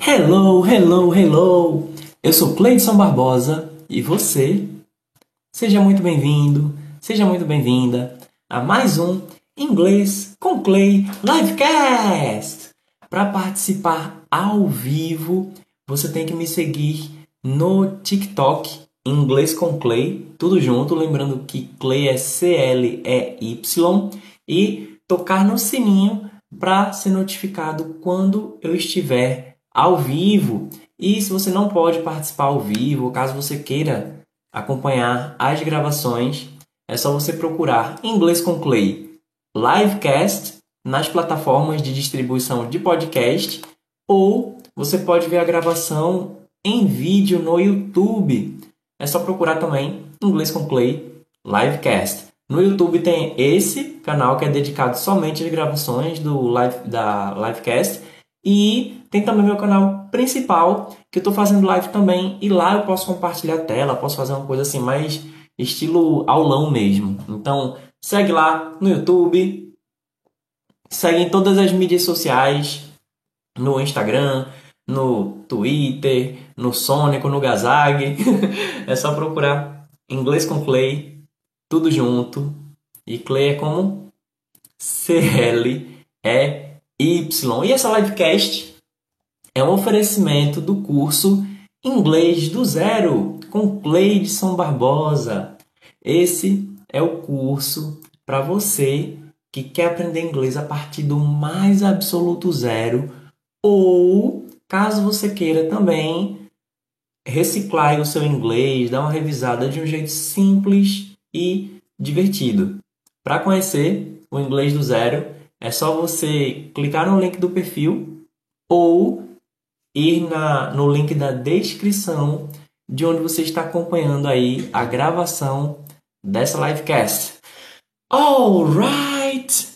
Hello, hello, hello! Eu sou Cleidson Barbosa e você? Seja muito bem-vindo, seja muito bem-vinda a mais um Inglês com Clay Livecast! Para participar ao vivo, você tem que me seguir no TikTok, Inglês com Clay, tudo junto, lembrando que Clay é C-L-E-Y, e tocar no sininho para ser notificado quando eu estiver ao vivo. E se você não pode participar ao vivo, caso você queira acompanhar as gravações, é só você procurar Inglês com Clay Livecast nas plataformas de distribuição de podcast ou você pode ver a gravação em vídeo no YouTube. É só procurar também Inglês com Clay Livecast. No YouTube tem esse canal que é dedicado somente às gravações do live, da Livecast e tem também meu canal principal, que eu estou fazendo live também, e lá eu posso compartilhar a tela, posso fazer uma coisa assim mais estilo aulão mesmo. Então, segue lá no YouTube, segue em todas as mídias sociais, no Instagram, no Twitter, no Sonic, no Gazag. é só procurar Inglês com Clay, tudo junto. E Clay é como C-L-E Y. E essa livecast é um oferecimento do curso Inglês do Zero com Cleidson Barbosa. Esse é o curso para você que quer aprender inglês a partir do mais absoluto zero ou caso você queira também reciclar o seu inglês, dar uma revisada de um jeito simples e divertido. Para conhecer o inglês do zero, é só você clicar no link do perfil ou ir na, no link da descrição de onde você está acompanhando aí a gravação dessa livecast. Alright!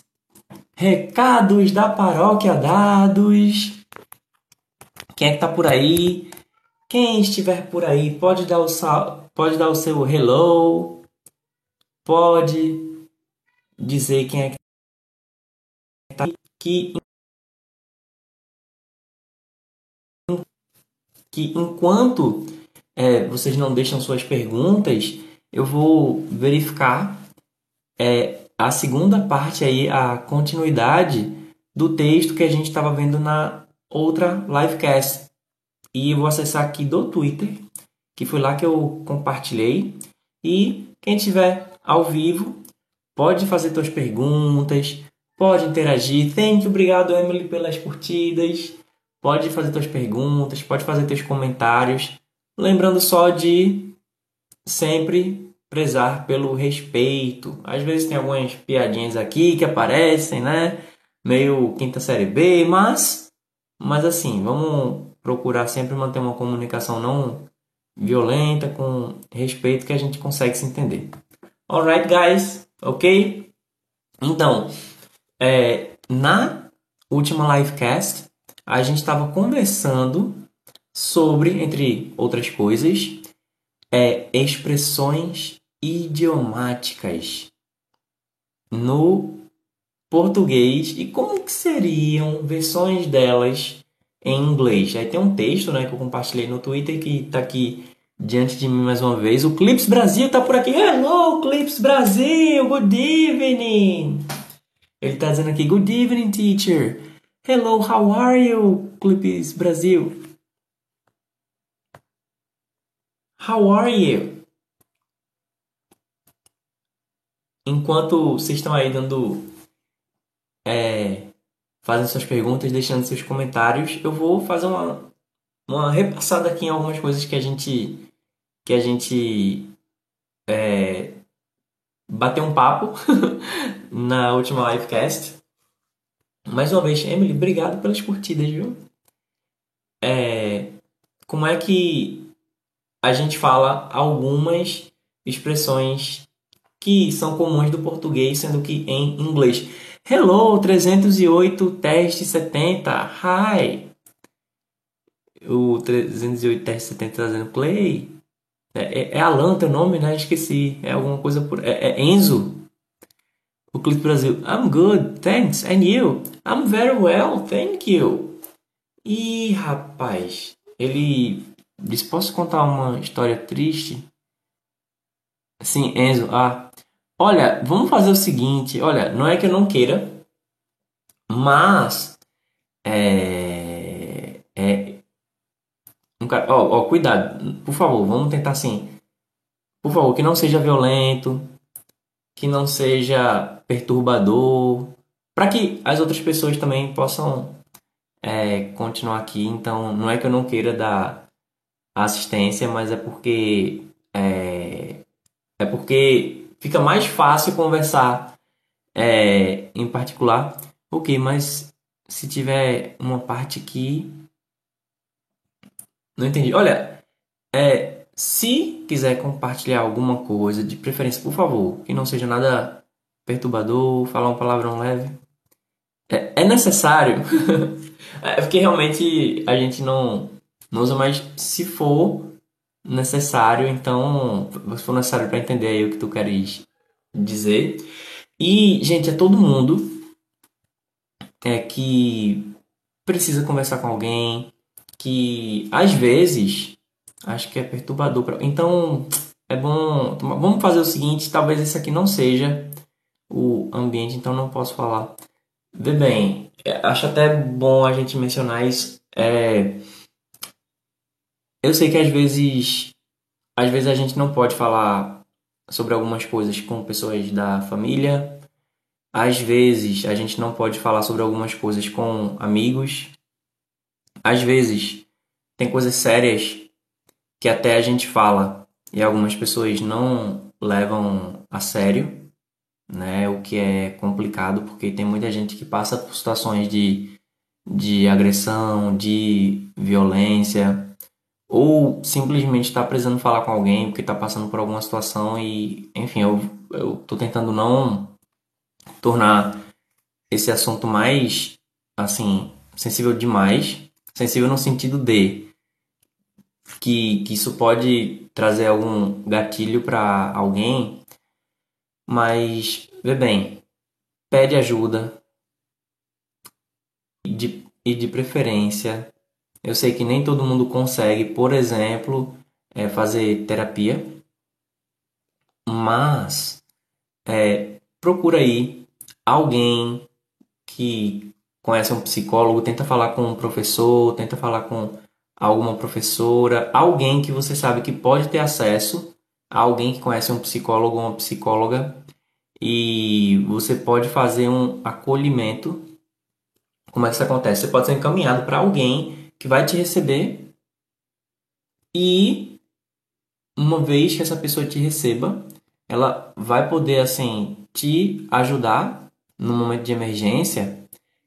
Recados da paróquia dados. Quem é que tá por aí? Quem estiver por aí pode dar o, sal, pode dar o seu hello, pode dizer quem é que que que enquanto é, vocês não deixam suas perguntas, eu vou verificar é, a segunda parte aí, a continuidade do texto que a gente estava vendo na outra livecast. E vou acessar aqui do Twitter, que foi lá que eu compartilhei. E quem estiver ao vivo pode fazer suas perguntas, Pode interagir. Thank you, obrigado Emily pelas curtidas. Pode fazer suas perguntas, pode fazer seus comentários. Lembrando só de sempre prezar pelo respeito. Às vezes tem algumas piadinhas aqui que aparecem, né? Meio quinta série B, mas mas assim, vamos procurar sempre manter uma comunicação não violenta, com respeito que a gente consegue se entender. Alright, guys, ok? Então, é, na última livecast, a gente estava conversando sobre, entre outras coisas, é, expressões idiomáticas no português e como que seriam versões delas em inglês. Aí tem um texto né, que eu compartilhei no Twitter que está aqui diante de mim mais uma vez. O Clips Brasil está por aqui. Hello, Clips Brasil! Good evening! Ele está dizendo aqui, Good evening, teacher. Hello, how are you, Clipes Brasil? How are you? Enquanto vocês estão aí dando. É, fazendo suas perguntas, deixando seus comentários, eu vou fazer uma, uma repassada aqui em algumas coisas que a gente. que a gente. É, bateu um papo na última livecast. Mais uma vez, Emily, obrigado pelas curtidas, viu? É, como é que a gente fala algumas expressões que são comuns do português, sendo que em inglês. Hello, 308, teste 70, hi. O 308, teste 70 tá dizendo play. É, é, é Alan teu nome, né? Esqueci. É alguma coisa por. É, é Enzo? O Clipe Brasil. I'm good, thanks. And you? I'm very well, thank you. Ih, rapaz, ele disse: Posso contar uma história triste? Sim, Enzo. Ah, olha, vamos fazer o seguinte: olha, não é que eu não queira, mas. É. É. Um cara, ó, ó, cuidado, por favor, vamos tentar assim. Por favor, que não seja violento, que não seja perturbador, para que as outras pessoas também possam é, continuar aqui. Então, não é que eu não queira dar assistência, mas é porque é, é porque fica mais fácil conversar é, em particular. Ok, mas se tiver uma parte aqui. Não entendi. Olha, é, se quiser compartilhar alguma coisa, de preferência, por favor, que não seja nada perturbador, falar um palavrão leve. É, é necessário. é porque realmente a gente não, não usa mais se for necessário, então, se for necessário para entender aí o que tu queres dizer. E, gente, é todo mundo é que precisa conversar com alguém, que às vezes acho que é perturbador. Pra... Então, é bom. Vamos fazer o seguinte: talvez esse aqui não seja o ambiente, então não posso falar. Vê bem, é, acho até bom a gente mencionar isso. É, eu sei que às vezes, às vezes a gente não pode falar sobre algumas coisas com pessoas da família. Às vezes a gente não pode falar sobre algumas coisas com amigos. Às vezes tem coisas sérias que até a gente fala e algumas pessoas não levam a sério né? O que é complicado porque tem muita gente que passa por situações de, de agressão, de violência, ou simplesmente está precisando falar com alguém porque está passando por alguma situação e, enfim, eu, eu tô tentando não tornar esse assunto mais, assim, sensível demais, sensível no sentido de que, que isso pode trazer algum gatilho para alguém mas, vê bem, pede ajuda e de, e de preferência. Eu sei que nem todo mundo consegue, por exemplo, é, fazer terapia, mas é, procura aí alguém que conhece um psicólogo, tenta falar com um professor, tenta falar com alguma professora, alguém que você sabe que pode ter acesso alguém que conhece um psicólogo ou uma psicóloga e você pode fazer um acolhimento. Como é que isso acontece? Você pode ser encaminhado para alguém que vai te receber e uma vez que essa pessoa te receba, ela vai poder assim te ajudar no momento de emergência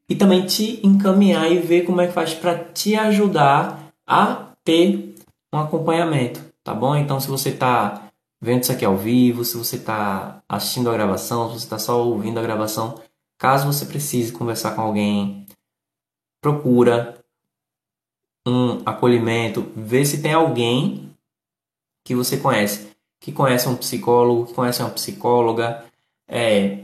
e também te encaminhar e ver como é que faz para te ajudar a ter um acompanhamento, tá bom? Então se você está vendo isso aqui ao vivo, se você está assistindo a gravação, se você está só ouvindo a gravação, caso você precise conversar com alguém, procura um acolhimento, vê se tem alguém que você conhece, que conhece um psicólogo, que conhece uma psicóloga, é,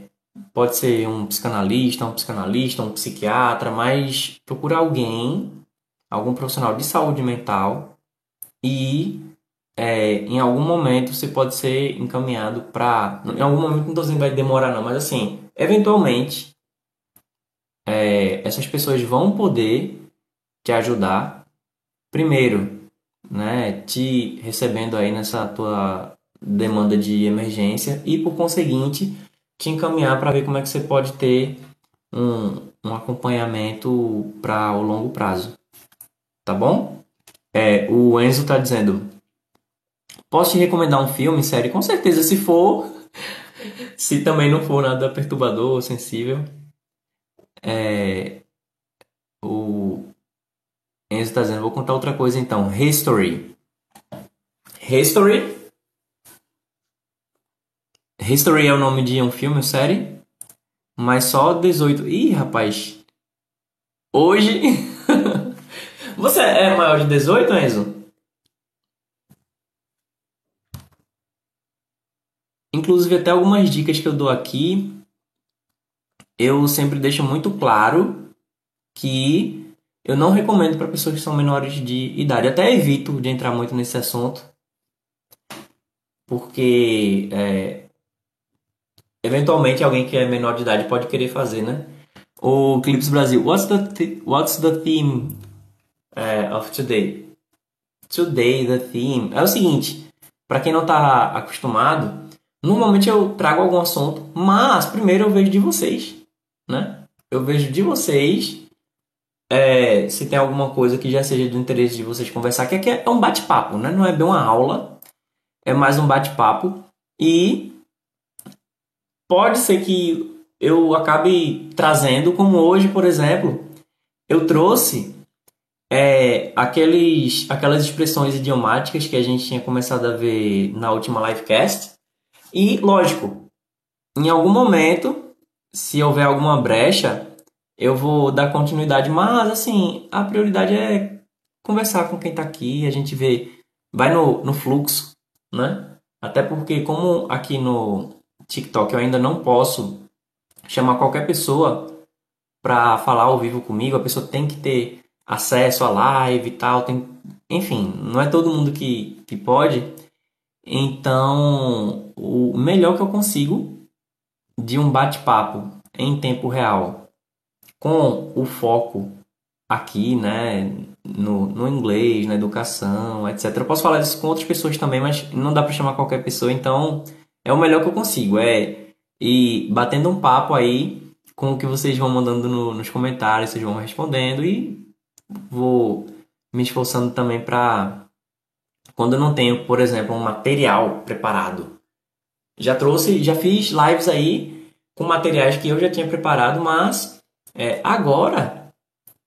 pode ser um psicanalista, um psicanalista, um psiquiatra, mas procura alguém, algum profissional de saúde mental e é, em algum momento você pode ser encaminhado para. Em algum momento, não estou dizendo que vai demorar, não, mas assim, eventualmente, é, essas pessoas vão poder te ajudar. Primeiro, né, te recebendo aí nessa tua demanda de emergência e, por conseguinte, te encaminhar para ver como é que você pode ter um, um acompanhamento para o longo prazo. Tá bom? É, o Enzo está dizendo Posso te recomendar um filme, série? Com certeza, se for. se também não for nada perturbador ou sensível. É, o Enzo está dizendo, vou contar outra coisa então. History. History. History é o nome de um filme ou série. Mas só 18. Ih, rapaz. Hoje. Você é maior de 18, Enzo? Inclusive, até algumas dicas que eu dou aqui, eu sempre deixo muito claro que eu não recomendo para pessoas que são menores de idade. Até evito de entrar muito nesse assunto, porque é, eventualmente alguém que é menor de idade pode querer fazer, né? O Clips Brasil. What's the th What's the theme uh, of today? Today the theme é o seguinte. Para quem não está acostumado, normalmente eu trago algum assunto, mas primeiro eu vejo de vocês, né? Eu vejo de vocês é, se tem alguma coisa que já seja do interesse de vocês conversar, que aqui é um bate-papo, né? Não é bem uma aula, é mais um bate-papo e pode ser que eu acabe trazendo, como hoje, por exemplo, eu trouxe é, aqueles, aquelas expressões idiomáticas que a gente tinha começado a ver na última livecast. E, lógico, em algum momento, se houver alguma brecha, eu vou dar continuidade, mas assim, a prioridade é conversar com quem está aqui, a gente vê, vai no, no fluxo, né? Até porque como aqui no TikTok eu ainda não posso chamar qualquer pessoa para falar ao vivo comigo, a pessoa tem que ter acesso à live e tal, tem, enfim, não é todo mundo que, que pode. Então, o melhor que eu consigo de um bate-papo em tempo real com o foco aqui, né, no, no inglês, na educação, etc. Eu posso falar isso com outras pessoas também, mas não dá para chamar qualquer pessoa, então é o melhor que eu consigo, é ir batendo um papo aí com o que vocês vão mandando no, nos comentários, vocês vão respondendo e vou me esforçando também para quando eu não tenho, por exemplo, um material preparado. Já trouxe, já fiz lives aí com materiais que eu já tinha preparado, mas é, agora,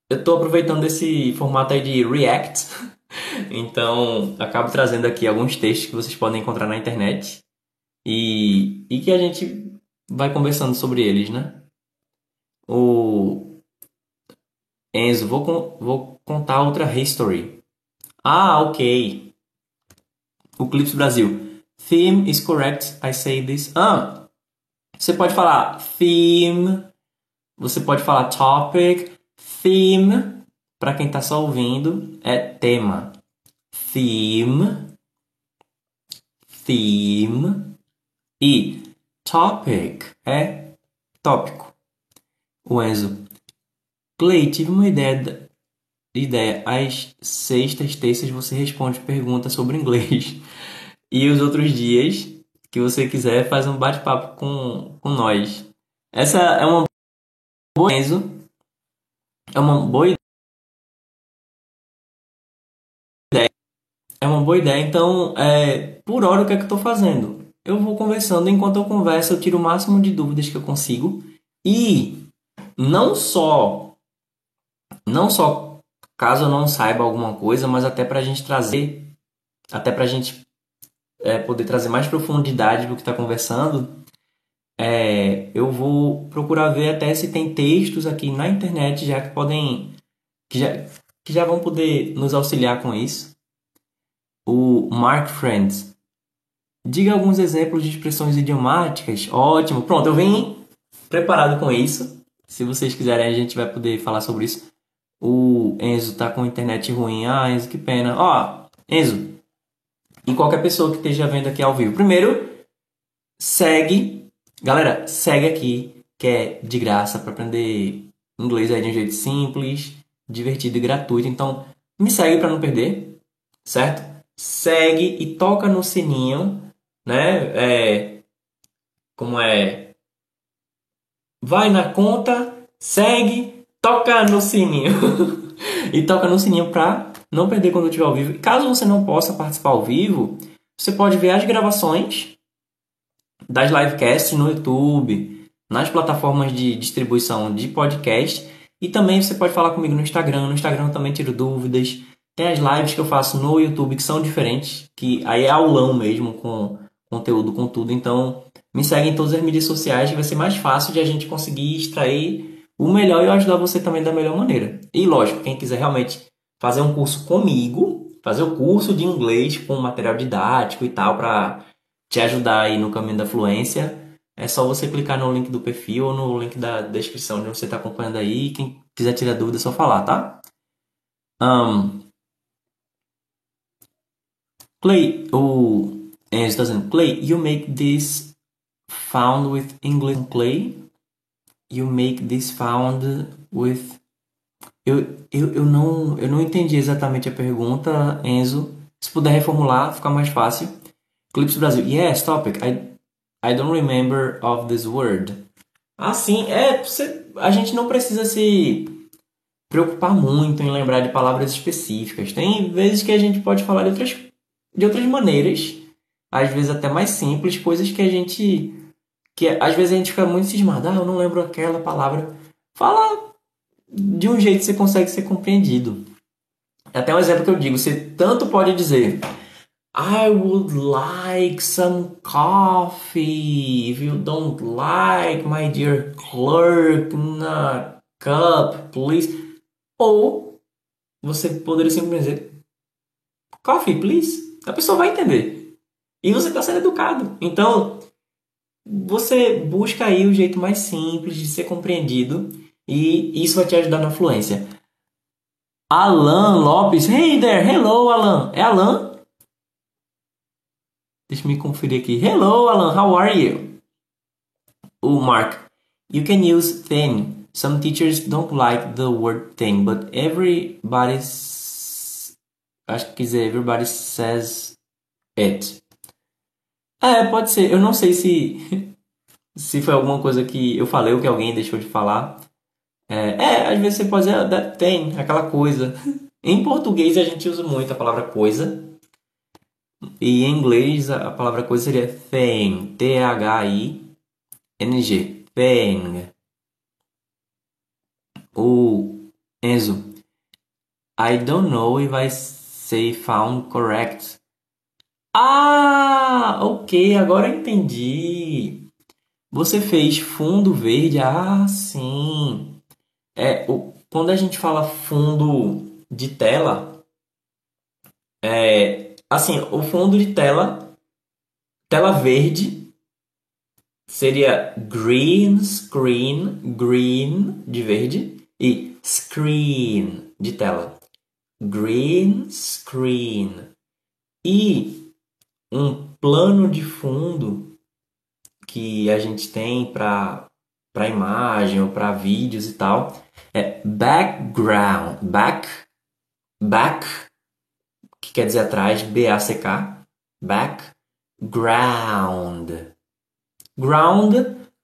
eu estou aproveitando esse formato aí de React, então acabo trazendo aqui alguns textos que vocês podem encontrar na internet e, e que a gente vai conversando sobre eles, né? O Enzo, vou, vou contar outra history. Ah, ok. O Clips Brasil. Theme is correct, I say this. Ah, você pode falar theme você pode falar topic, theme, para quem está só ouvindo, é tema. Theme, theme e topic é tópico. O Enzo. Clay, tive uma ideia, ideia. Às sextas, terças você responde perguntas sobre inglês. E os outros dias que você quiser, faz um bate-papo com, com nós. Essa é uma boa. É uma boa ideia. É uma boa ideia. Então, é, por hora, o que é que eu estou fazendo? Eu vou conversando. Enquanto eu converso, eu tiro o máximo de dúvidas que eu consigo. E não só, não só caso eu não saiba alguma coisa, mas até para a gente trazer, até para a gente é, poder trazer mais profundidade do que está conversando, é, eu vou procurar ver até se tem textos aqui na internet já que podem que já, que já vão poder nos auxiliar com isso. O Mark Friends. Diga alguns exemplos de expressões idiomáticas. Ótimo. Pronto, eu vim preparado com isso. Se vocês quiserem, a gente vai poder falar sobre isso. O Enzo tá com internet ruim. Ah, Enzo, que pena. Ó, Enzo. E qualquer pessoa que esteja vendo aqui ao vivo. Primeiro, segue Galera, segue aqui, que é de graça para aprender inglês aí de um jeito simples, divertido e gratuito. Então, me segue para não perder, certo? Segue e toca no sininho, né? É, como é? Vai na conta, segue, toca no sininho. e toca no sininho para não perder quando eu estiver ao vivo. E caso você não possa participar ao vivo, você pode ver as gravações das livecasts no YouTube, nas plataformas de distribuição de podcast. E também você pode falar comigo no Instagram. No Instagram eu também tiro dúvidas. Tem as lives que eu faço no YouTube que são diferentes, que aí é aulão mesmo, com conteúdo, com tudo. Então me segue em todas as mídias sociais que vai ser mais fácil de a gente conseguir extrair o melhor e eu ajudar você também da melhor maneira. E lógico, quem quiser realmente fazer um curso comigo, fazer o um curso de inglês com material didático e tal, para te ajudar aí no caminho da fluência, é só você clicar no link do perfil ou no link da descrição de onde você está acompanhando aí. Quem quiser tirar dúvida, é só falar, tá? Um, Clay, o Enzo tá dizendo, Clay, you make this found with English Clay? You make this found with... Eu, eu, eu, não, eu não entendi exatamente a pergunta, Enzo. Se puder reformular, fica mais fácil. Clips Brasil. Yes, topic. I, I don't remember of this word. Ah, sim. É, você, a gente não precisa se preocupar muito em lembrar de palavras específicas. Tem vezes que a gente pode falar de outras de outras maneiras, às vezes até mais simples, coisas que a gente. Que às vezes a gente fica muito cismado, ah, eu não lembro aquela palavra. Fala de um jeito que você consegue ser compreendido. Até um exemplo que eu digo, você tanto pode dizer I would like some coffee. If you don't like, my dear clerk, na cup, please. Ou você poderia simplesmente dizer coffee, please. A pessoa vai entender. E você está sendo educado. Então, você busca aí o jeito mais simples de ser compreendido e isso vai te ajudar na fluência. Alan Lopes. Hey there, hello Alan. É Alan? Deixa me conferir aqui. Hello Alan, how are you? O Mark. You can use thin. Some teachers don't like the word thin, but everybody's Acho que quiser Everybody Says It. É, pode ser. Eu não sei se se foi alguma coisa que eu falei ou que alguém deixou de falar. É, é às vezes você pode dizer that thing, aquela coisa. em português a gente usa muito a palavra coisa. E em inglês a palavra coisa seria thing. T-H-I-N-G. Thing. O Enzo. I don't know if I say found correct. Ah, ok, agora entendi. Você fez fundo verde. Ah, sim. É, o, quando a gente fala fundo de tela, é, assim, o fundo de tela, tela verde, seria green screen, green de verde e screen de tela green screen e um plano de fundo que a gente tem para para imagem ou para vídeos e tal é background back back que quer dizer atrás b a c k background. Ground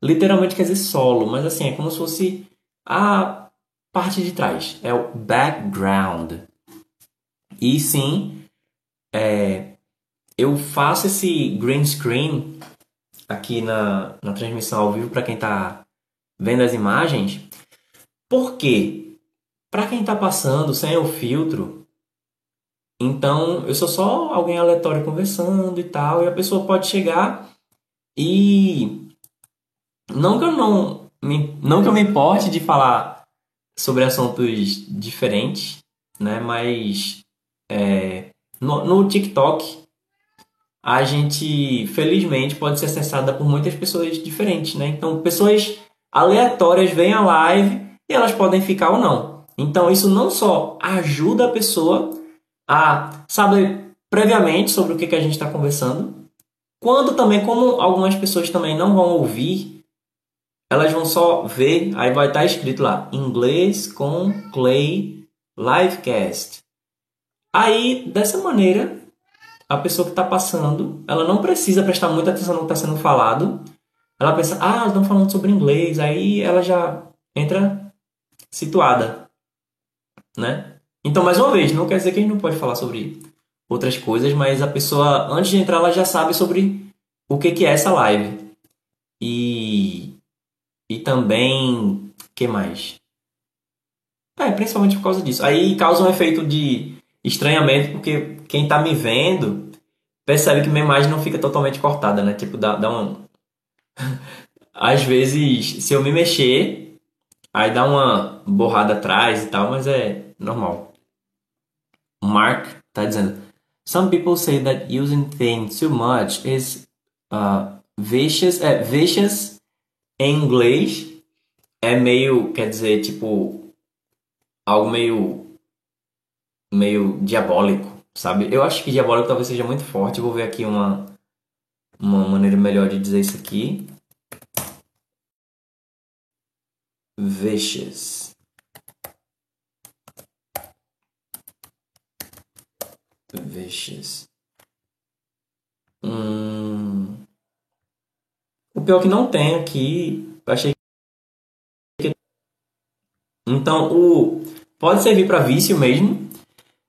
literalmente quer dizer solo mas assim é como se fosse a parte de trás é o background. E sim, é, eu faço esse green screen aqui na, na transmissão ao vivo para quem está vendo as imagens. Porque para quem está passando sem o filtro, então eu sou só alguém aleatório conversando e tal, e a pessoa pode chegar e não que eu não me, não que eu me importe de falar sobre assuntos diferentes, né? Mas é, no, no TikTok, a gente, felizmente, pode ser acessada por muitas pessoas diferentes, né? Então, pessoas aleatórias veem a live e elas podem ficar ou não. Então, isso não só ajuda a pessoa a saber previamente sobre o que, que a gente está conversando, quando também, como algumas pessoas também não vão ouvir, elas vão só ver, aí vai estar tá escrito lá, inglês com Clay Livecast. Aí, dessa maneira, a pessoa que está passando, ela não precisa prestar muita atenção no que está sendo falado. Ela pensa, ah, estão falando sobre inglês. Aí ela já entra situada, né? Então, mais uma vez, não quer dizer que a gente não pode falar sobre outras coisas, mas a pessoa, antes de entrar, ela já sabe sobre o que, que é essa live. E, e também, que mais? É, principalmente por causa disso. Aí causa um efeito de estranhamento, porque quem tá me vendo percebe que minha imagem não fica totalmente cortada, né? Tipo, dá, dá um. Às vezes, se eu me mexer, aí dá uma borrada atrás e tal, mas é normal. Mark tá dizendo: Some people say that using things too much is uh, vicious. É, vicious em inglês é meio, quer dizer, tipo, algo meio meio diabólico, sabe? Eu acho que diabólico talvez seja muito forte. Eu vou ver aqui uma, uma maneira melhor de dizer isso aqui. Vicious. Vicious. Hum... O pior é que não tem aqui. Achei que. Então, o pode servir para vício mesmo,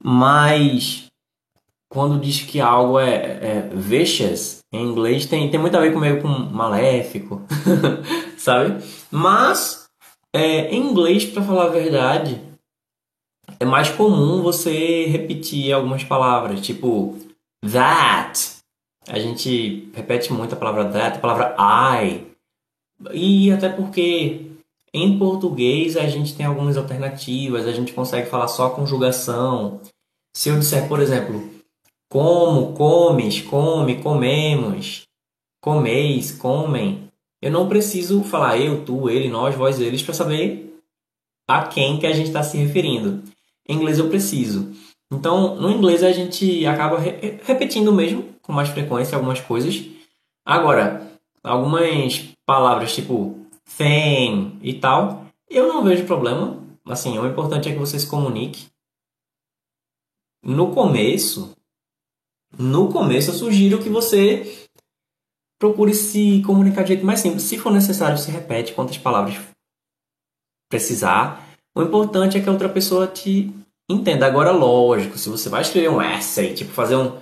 mas quando diz que algo é, é vicious, em inglês tem, tem muito a ver com meio com maléfico, sabe? Mas é, em inglês, para falar a verdade, é mais comum você repetir algumas palavras, tipo that, a gente repete muito a palavra that, a palavra I. E até porque em português a gente tem algumas alternativas, a gente consegue falar só conjugação. Se eu disser, por exemplo, como, comes, come, comemos, comeis, comem, eu não preciso falar eu, tu, ele, nós, vós, eles para saber a quem que a gente está se referindo. Em inglês eu preciso. Então, no inglês a gente acaba re repetindo mesmo, com mais frequência, algumas coisas. Agora, algumas palavras tipo thing e tal, eu não vejo problema. Assim, o importante é que você se comunique. No começo, no começo eu sugiro que você procure se comunicar de jeito mais simples. Se for necessário, se repete quantas palavras precisar. O importante é que a outra pessoa te Entenda agora, lógico, se você vai escrever um essay, tipo fazer um,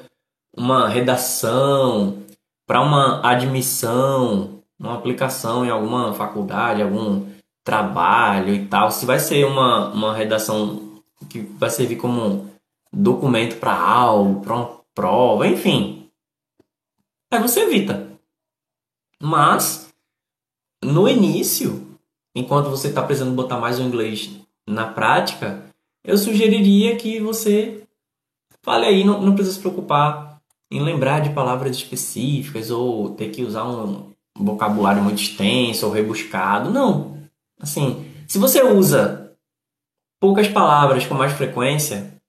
uma redação para uma admissão, uma aplicação em alguma faculdade, algum trabalho e tal, se vai ser uma, uma redação que vai servir como documento para algo, para uma prova, enfim, aí você evita. Mas no início, enquanto você está precisando botar mais o inglês na prática, eu sugeriria que você fale aí, não, não precisa se preocupar em lembrar de palavras específicas ou ter que usar um vocabulário muito extenso ou rebuscado. Não. Assim, se você usa poucas palavras com mais frequência,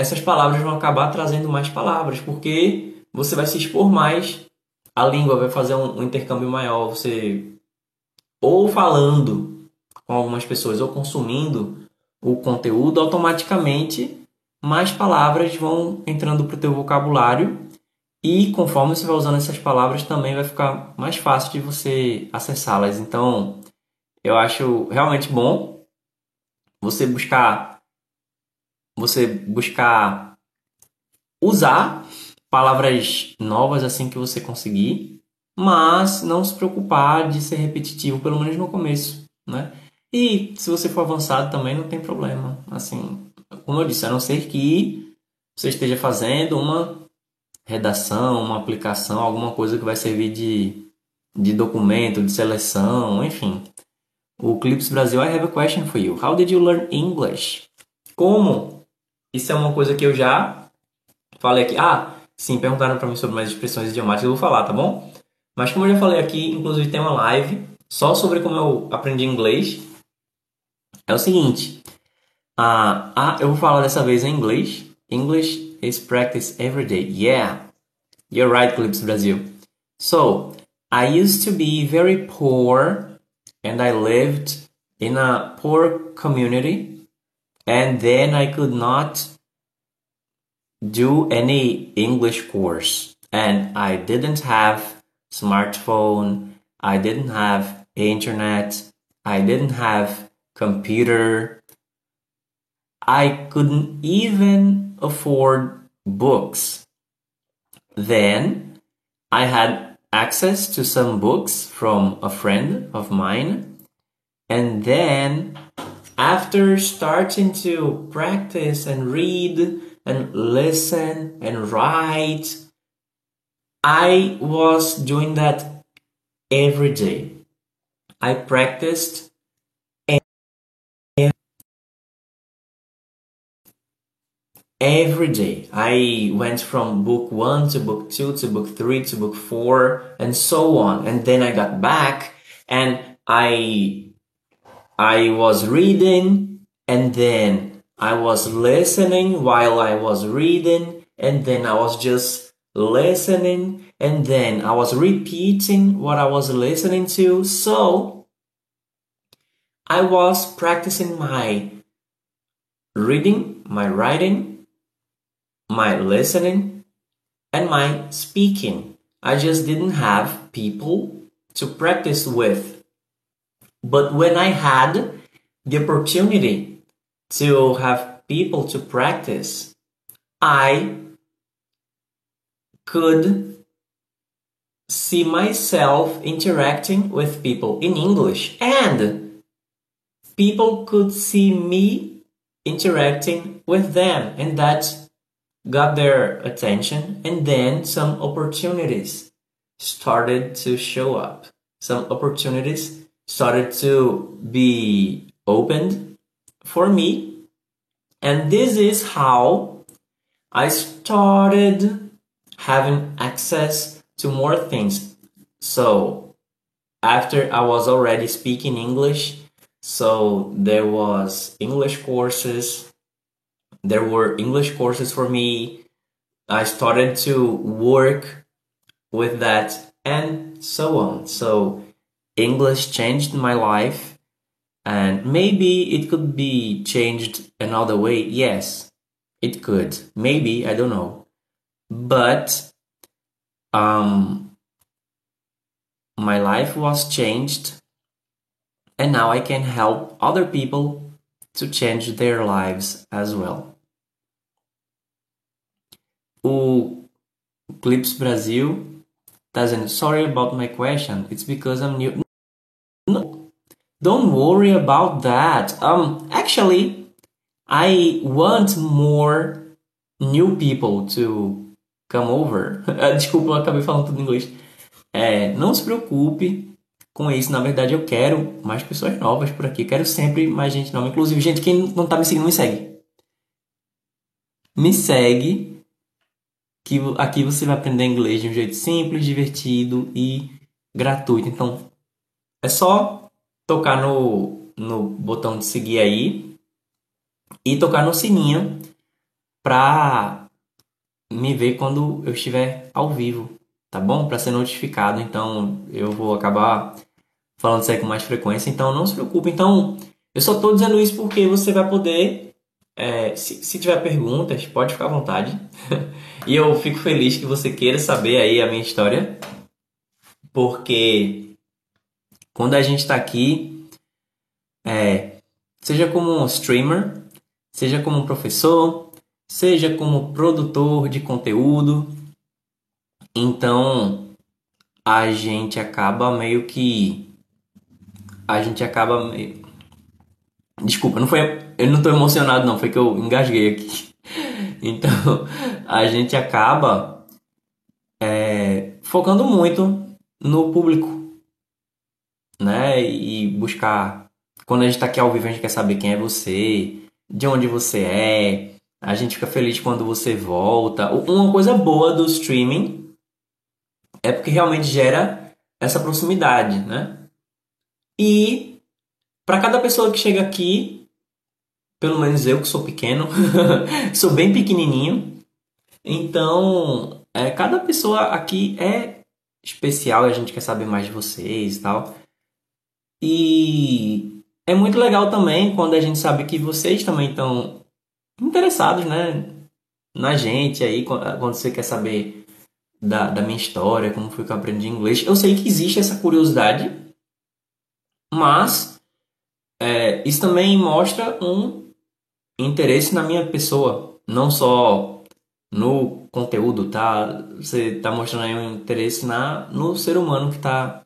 essas palavras vão acabar trazendo mais palavras, porque você vai se expor mais, a língua vai fazer um, um intercâmbio maior, você ou falando com algumas pessoas ou consumindo o conteúdo, automaticamente mais palavras vão entrando para o teu vocabulário e conforme você vai usando essas palavras também vai ficar mais fácil de você acessá-las. Então, eu acho realmente bom você buscar você buscar usar palavras novas assim que você conseguir, mas não se preocupar de ser repetitivo, pelo menos no começo, né? E se você for avançado também não tem problema. Assim, como eu disse, a não ser que você esteja fazendo uma redação, uma aplicação, alguma coisa que vai servir de, de documento, de seleção, enfim. O Clips Brasil, I have a question for you. How did you learn English? Como? Isso é uma coisa que eu já falei aqui. Ah, sim, perguntaram para mim sobre mais expressões idiomáticas, eu vou falar, tá bom? Mas como eu já falei aqui, inclusive tem uma live só sobre como eu aprendi inglês é o seguinte. Uh, ah, eu vou falar dessa vez em inglês. English is practiced every day. Yeah. You're right, Clips Brasil. So, I used to be very poor and I lived in a poor community and then I could not do any English course and I didn't have smartphone, I didn't have internet, I didn't have computer. I couldn't even afford books. Then I had access to some books from a friend of mine. And then after starting to practice and read and listen and write, I was doing that every day. I practiced every day. I went from book one to book two to book three to book four and so on. And then I got back and I, I was reading and then I was listening while I was reading, and then I was just listening, and then I was repeating what I was listening to. So I was practicing my reading, my writing, my listening, and my speaking. I just didn't have people to practice with. But when I had the opportunity to have people to practice, I could see myself interacting with people in English. And people could see me interacting with them. And that got their attention. And then some opportunities started to show up. Some opportunities started to be opened for me. And this is how I started having access to more things. So after I was already speaking English, so there was English courses, there were English courses for me. I started to work with that and so on. So English changed my life and maybe it could be changed another way. Yes, it could. Maybe, I don't know. But um my life was changed and now I can help other people to change their lives as well. O Clips Brasil dizendo, sorry about my question, it's because I'm new. Don't worry about that. Um, actually, I want more new people to come over. Desculpa, eu acabei falando tudo em inglês. É, não se preocupe com isso. Na verdade, eu quero mais pessoas novas por aqui. Quero sempre mais gente nova. Inclusive, gente, quem não tá me seguindo, me segue. Me segue. Que aqui você vai aprender inglês de um jeito simples, divertido e gratuito. Então, é só tocar no, no botão de seguir aí e tocar no sininho para me ver quando eu estiver ao vivo, tá bom? Para ser notificado. Então eu vou acabar falando isso aí com mais frequência. Então não se preocupe. Então eu só estou dizendo isso porque você vai poder. É, se, se tiver perguntas, pode ficar à vontade. e eu fico feliz que você queira saber aí a minha história, porque quando a gente está aqui, é, seja como um streamer, seja como um professor, seja como produtor de conteúdo, então a gente acaba meio que. A gente acaba meio. Desculpa, não foi. Eu não estou emocionado, não, foi que eu engasguei aqui. Então a gente acaba é, focando muito no público né? E buscar. Quando a gente está aqui ao vivo, a gente quer saber quem é você, de onde você é. A gente fica feliz quando você volta. Uma coisa boa do streaming é porque realmente gera essa proximidade, né? E para cada pessoa que chega aqui, pelo menos eu que sou pequeno, sou bem pequenininho, então é, cada pessoa aqui é especial e a gente quer saber mais de vocês e tal. E é muito legal também quando a gente sabe que vocês também estão interessados, né? Na gente aí, quando você quer saber da, da minha história, como foi que eu aprendi inglês. Eu sei que existe essa curiosidade, mas é, isso também mostra um interesse na minha pessoa, não só no conteúdo, tá? Você está mostrando aí um interesse na, no ser humano que está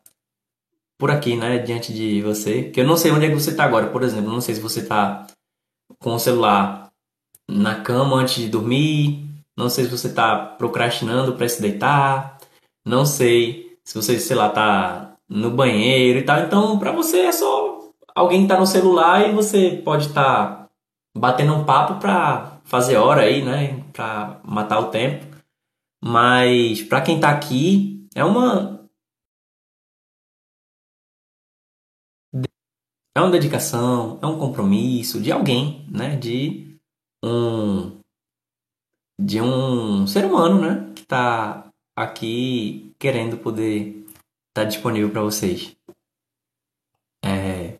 por aqui, né, diante de você, que eu não sei onde é que você está agora, por exemplo, não sei se você está com o celular na cama antes de dormir, não sei se você está procrastinando para se deitar, não sei se você, sei lá, está no banheiro e tal. Então, para você é só alguém tá no celular e você pode estar tá batendo um papo para fazer hora aí, né, para matar o tempo. Mas para quem está aqui, é uma É uma dedicação, é um compromisso de alguém, né? De um de um ser humano, né, que está aqui querendo poder estar tá disponível para vocês. É...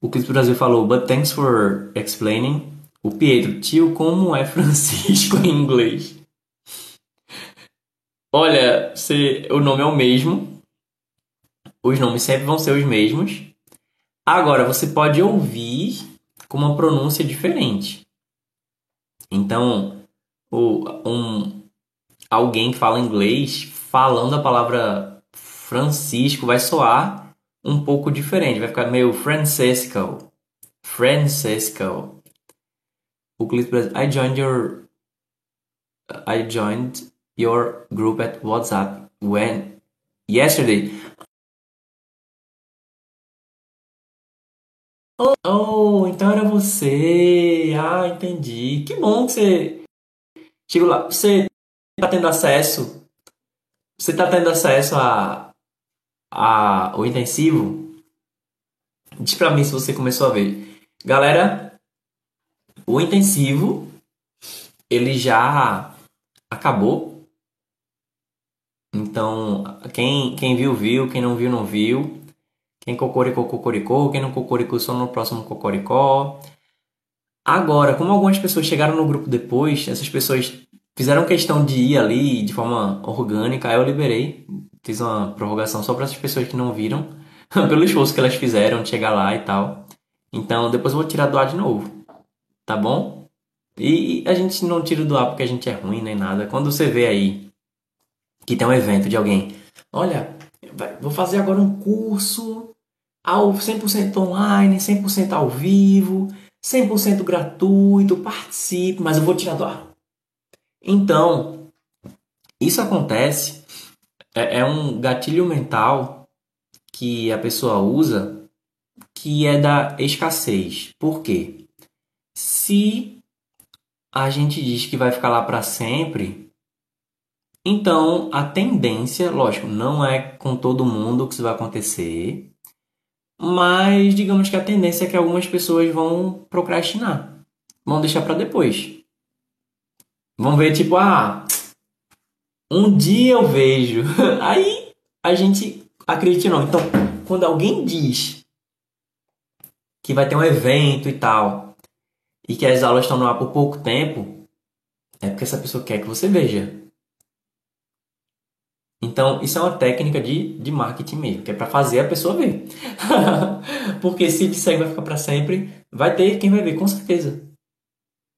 O Cristo Brasil falou, but thanks for explaining. O Pietro, tio, como é Francisco em inglês? Olha, se, o nome é o mesmo. Os nomes sempre vão ser os mesmos. Agora, você pode ouvir com uma pronúncia diferente. Então, o, um, alguém que fala inglês falando a palavra Francisco vai soar um pouco diferente. Vai ficar meio Francisco. Francisco. O clipe I joined your I joined your group at WhatsApp when yesterday. Oh, oh, então era você. Ah, entendi. Que bom que você chegou lá. Você está tendo acesso? Você está tendo acesso a, a o intensivo? Diz pra mim se você começou a ver. Galera, o intensivo ele já acabou então, quem, quem viu, viu. Quem não viu, não viu. Quem cocoricou, cocoricou. Quem não cocoricou, só no próximo cocoricó. Agora, como algumas pessoas chegaram no grupo depois, essas pessoas fizeram questão de ir ali de forma orgânica, aí eu liberei. Fiz uma prorrogação só para essas pessoas que não viram, pelo esforço que elas fizeram de chegar lá e tal. Então, depois eu vou tirar do ar de novo. Tá bom? E a gente não tira do ar porque a gente é ruim nem nada. Quando você vê aí que tem um evento de alguém. Olha, vou fazer agora um curso ao 100% online, 100% ao vivo, 100% gratuito, participe, mas eu vou tirar do ar. Então, isso acontece, é, é um gatilho mental que a pessoa usa que é da escassez. Por quê? Se a gente diz que vai ficar lá para sempre, então, a tendência, lógico, não é com todo mundo que isso vai acontecer, mas digamos que a tendência é que algumas pessoas vão procrastinar, vão deixar para depois. Vão ver tipo, ah, um dia eu vejo. Aí a gente acredita não. Então, quando alguém diz que vai ter um evento e tal, e que as aulas estão no ar por pouco tempo, é porque essa pessoa quer que você veja. Então, isso é uma técnica de, de marketing mesmo, que é para fazer a pessoa ver. Porque se disser que vai ficar para sempre, vai ter quem vai ver, com certeza.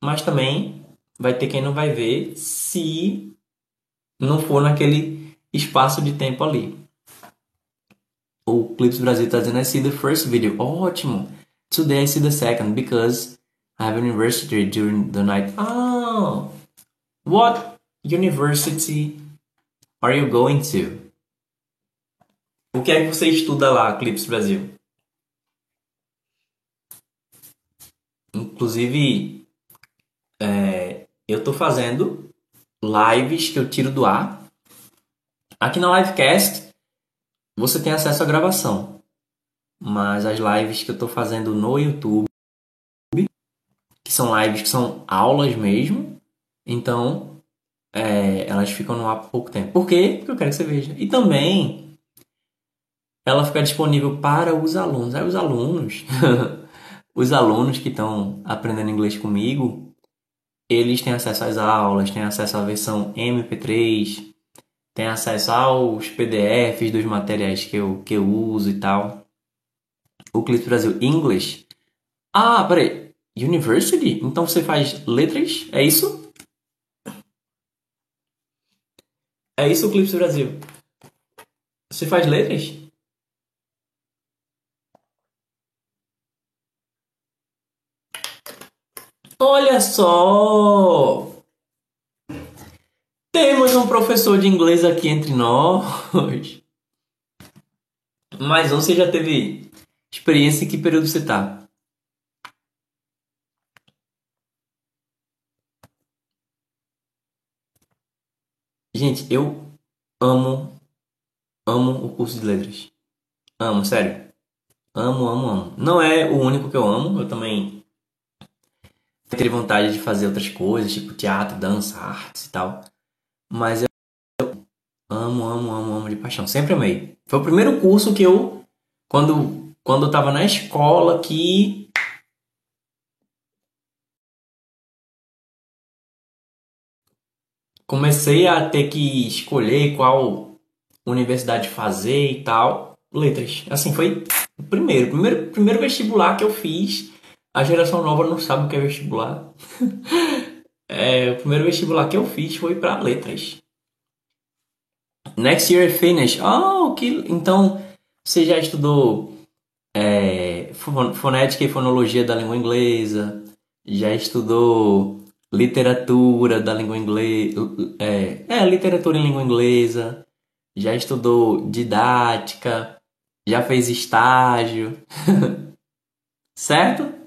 Mas também vai ter quem não vai ver se não for naquele espaço de tempo ali. O Clips Brasil está dizendo: I see the first video. Ótimo! Today I see the second because I have university during the night. Oh! What university are you going to? O que é que você estuda lá, Clips Brasil? Inclusive, é, eu estou fazendo lives que eu tiro do ar. Aqui na Livecast, você tem acesso à gravação. Mas as lives que eu estou fazendo no YouTube, que são lives que são aulas mesmo, então é, elas ficam no ar por pouco tempo. Por quê? Porque eu quero que você veja. E também ela fica disponível para os alunos. Aí os alunos, os alunos que estão aprendendo inglês comigo, eles têm acesso às aulas, têm acesso à versão MP3, têm acesso aos PDFs dos materiais que eu, que eu uso e tal. O Clips Brasil English. Ah, peraí. University? Então você faz letras? É isso? É isso o Clips Brasil. Você faz letras? Olha só! Temos um professor de inglês aqui entre nós. Mas você já teve experiência em que período você está? Gente, eu amo, amo o curso de letras. Amo, sério. Amo, amo, amo. Não é o único que eu amo, eu também ter vontade de fazer outras coisas, tipo teatro, dança, artes e tal. Mas eu amo, amo, amo, amo de paixão. Sempre amei. Foi o primeiro curso que eu, quando, quando eu tava na escola, que comecei a ter que escolher qual universidade fazer e tal. Letras. Assim, foi o primeiro. Primeiro, primeiro vestibular que eu fiz. A geração nova não sabe o que é vestibular. é, o primeiro vestibular que eu fiz foi para letras. Next year finish. Oh, que então você já estudou é, fonética e fonologia da língua inglesa, já estudou literatura da língua inglesa, é, é, literatura em língua inglesa, já estudou didática, já fez estágio, certo?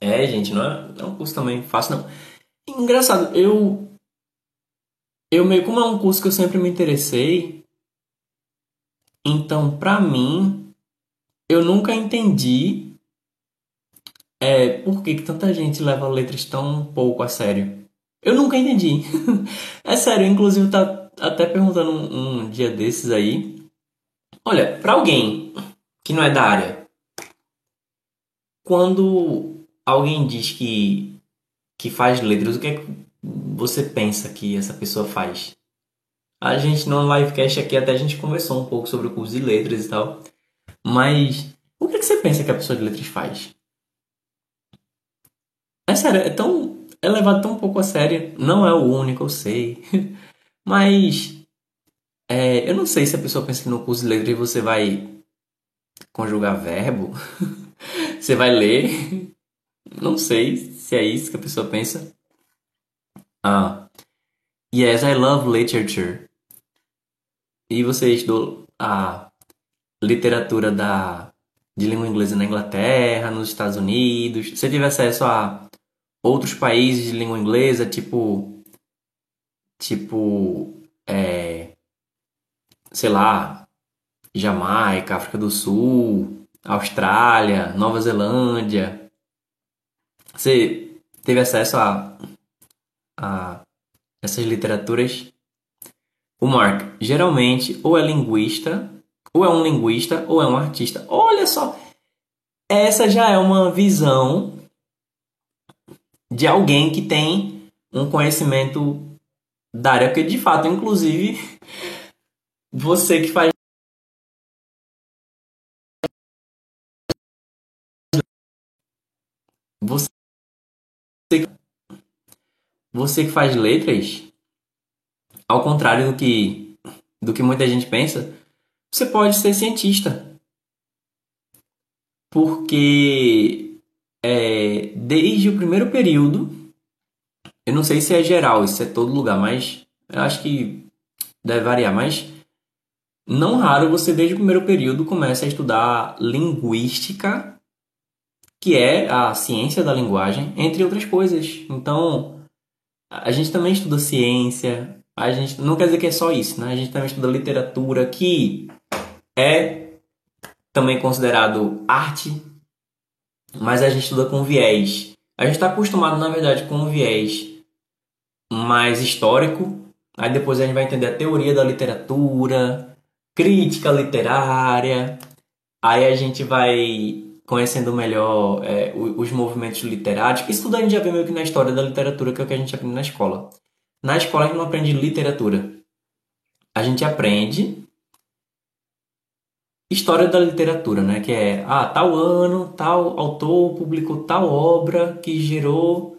É, gente, não é, é um curso também fácil, não. Engraçado, eu. Eu meio como é um curso que eu sempre me interessei, então, pra mim, eu nunca entendi é, por que, que tanta gente leva letras tão pouco a sério. Eu nunca entendi. é sério, inclusive tá até perguntando um, um dia desses aí. Olha, pra alguém que não é da área, quando alguém diz que, que faz letras, o que é que você pensa que essa pessoa faz? A gente no livecast aqui até a gente conversou um pouco sobre o curso de letras e tal. Mas o que, é que você pensa que a pessoa de letras faz? É sério, é tão. É levado tão pouco a sério. Não é o único, eu sei. Mas. É, eu não sei se a pessoa pensa que no curso de letras você vai conjugar verbo. você vai ler. Não sei se é isso que a pessoa pensa. Ah. Yes, I love literature. E você estudou a literatura da, de língua inglesa na Inglaterra, nos Estados Unidos. Você teve acesso a outros países de língua inglesa, tipo. Tipo. É, sei lá. Jamaica, África do Sul, Austrália, Nova Zelândia. Você teve acesso a, a essas literaturas? O Mark geralmente ou é linguista, ou é um linguista, ou é um artista. Olha só, essa já é uma visão de alguém que tem um conhecimento da área, porque de fato, inclusive, você que faz você você que faz letras, ao contrário do que, do que muita gente pensa, você pode ser cientista. Porque é, desde o primeiro período, eu não sei se é geral, isso é todo lugar, mas eu acho que deve variar, mas não raro você desde o primeiro período começa a estudar linguística, que é a ciência da linguagem, entre outras coisas. Então, a gente também estuda ciência, a gente não quer dizer que é só isso, né? A gente também estuda literatura, que é também considerado arte, mas a gente estuda com viés. A gente está acostumado, na verdade, com um viés mais histórico. Aí depois a gente vai entender a teoria da literatura, crítica literária. Aí a gente vai conhecendo melhor é, os movimentos literários. Isso tudo a gente já vê meio que na história da literatura, que é o que a gente aprende na escola. Na escola a gente não aprende literatura. A gente aprende história da literatura, né? Que é, ah, tal ano, tal autor publicou tal obra que gerou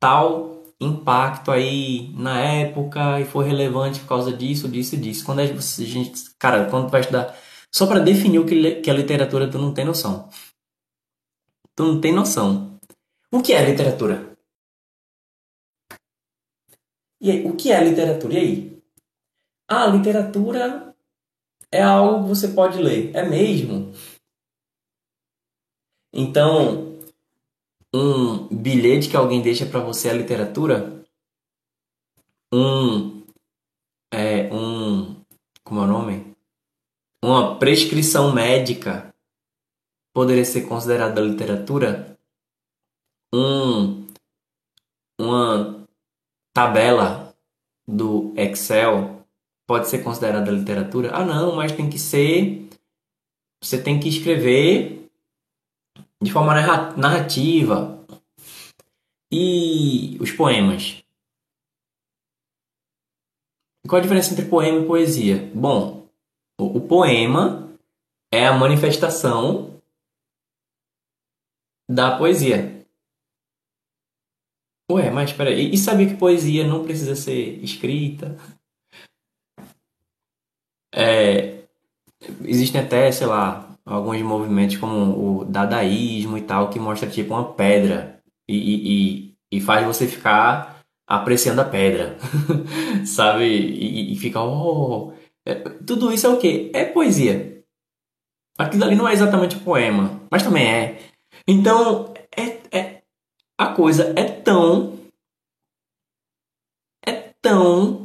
tal impacto aí na época e foi relevante por causa disso, disso e disso. Quando a gente, cara, quando tu vai estudar só para definir o que, que é literatura, tu não tem noção. Tu não tem noção. O que é literatura? E aí, o que é literatura? E aí? Ah, literatura é algo que você pode ler. É mesmo? Então, um bilhete que alguém deixa para você é literatura? Um é um como é o nome? Uma prescrição médica poderia ser considerado da literatura? Um, uma tabela do Excel pode ser considerada literatura? Ah, não, mas tem que ser. Você tem que escrever de forma narrativa. E os poemas? Qual a diferença entre poema e poesia? Bom, o, poema é a manifestação da poesia. Ué, mas espera aí. E sabia que poesia não precisa ser escrita? É, existem até, sei lá, alguns movimentos como o dadaísmo e tal, que mostra tipo uma pedra e, e, e faz você ficar apreciando a pedra, sabe? E, e fica, oh, é, tudo isso é o quê? É poesia. Aquilo ali não é exatamente poema, mas também é. Então, é, é a coisa é tão é tão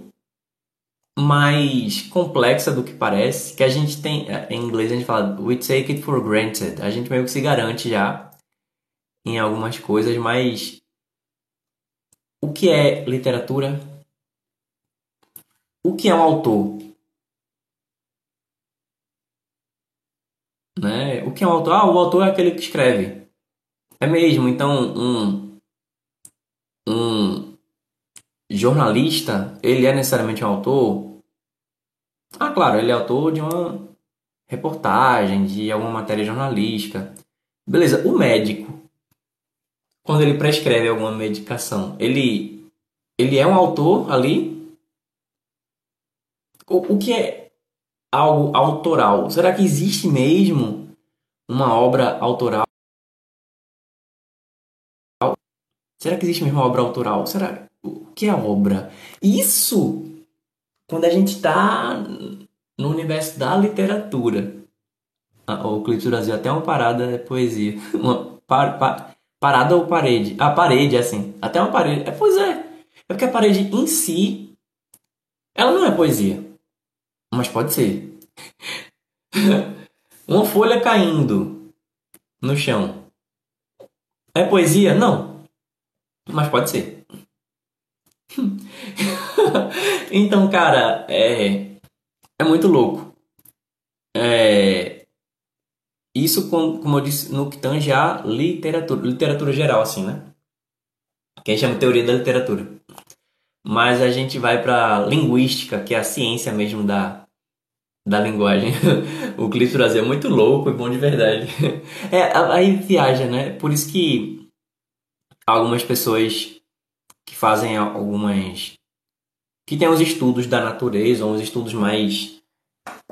mais complexa do que parece, que a gente tem, é, em inglês a gente fala we take it for granted. A gente meio que se garante já em algumas coisas, mas o que é literatura? O que é um autor? Né? O que é um autor? Ah, o autor é aquele que escreve. É mesmo, então um, um jornalista, ele é necessariamente um autor? Ah, claro, ele é autor de uma reportagem, de alguma matéria jornalística. Beleza, o médico, quando ele prescreve alguma medicação, ele, ele é um autor ali? O, o que é algo autoral? Será que existe mesmo uma obra autoral? Será que existe mesmo uma obra autoral? Será o que é obra? Isso quando a gente está no universo da literatura. O Clipe Brasil até uma parada é poesia. Uma par, par, parada ou parede? A ah, parede, é assim. Até uma parede. É, pois é. É porque a parede em si, ela não é poesia. Mas pode ser. uma folha caindo no chão. É poesia? Não. Mas pode ser. então, cara, é, é muito louco. É, isso, como eu disse, no que tange a literatura, literatura geral, assim, né? Que a gente chama de teoria da literatura. Mas a gente vai para linguística, que é a ciência mesmo da, da linguagem. o Cliff Brasil é muito louco e bom de verdade. É, aí viaja, né? Por isso que algumas pessoas que fazem algumas que tem os estudos da natureza, ou os estudos mais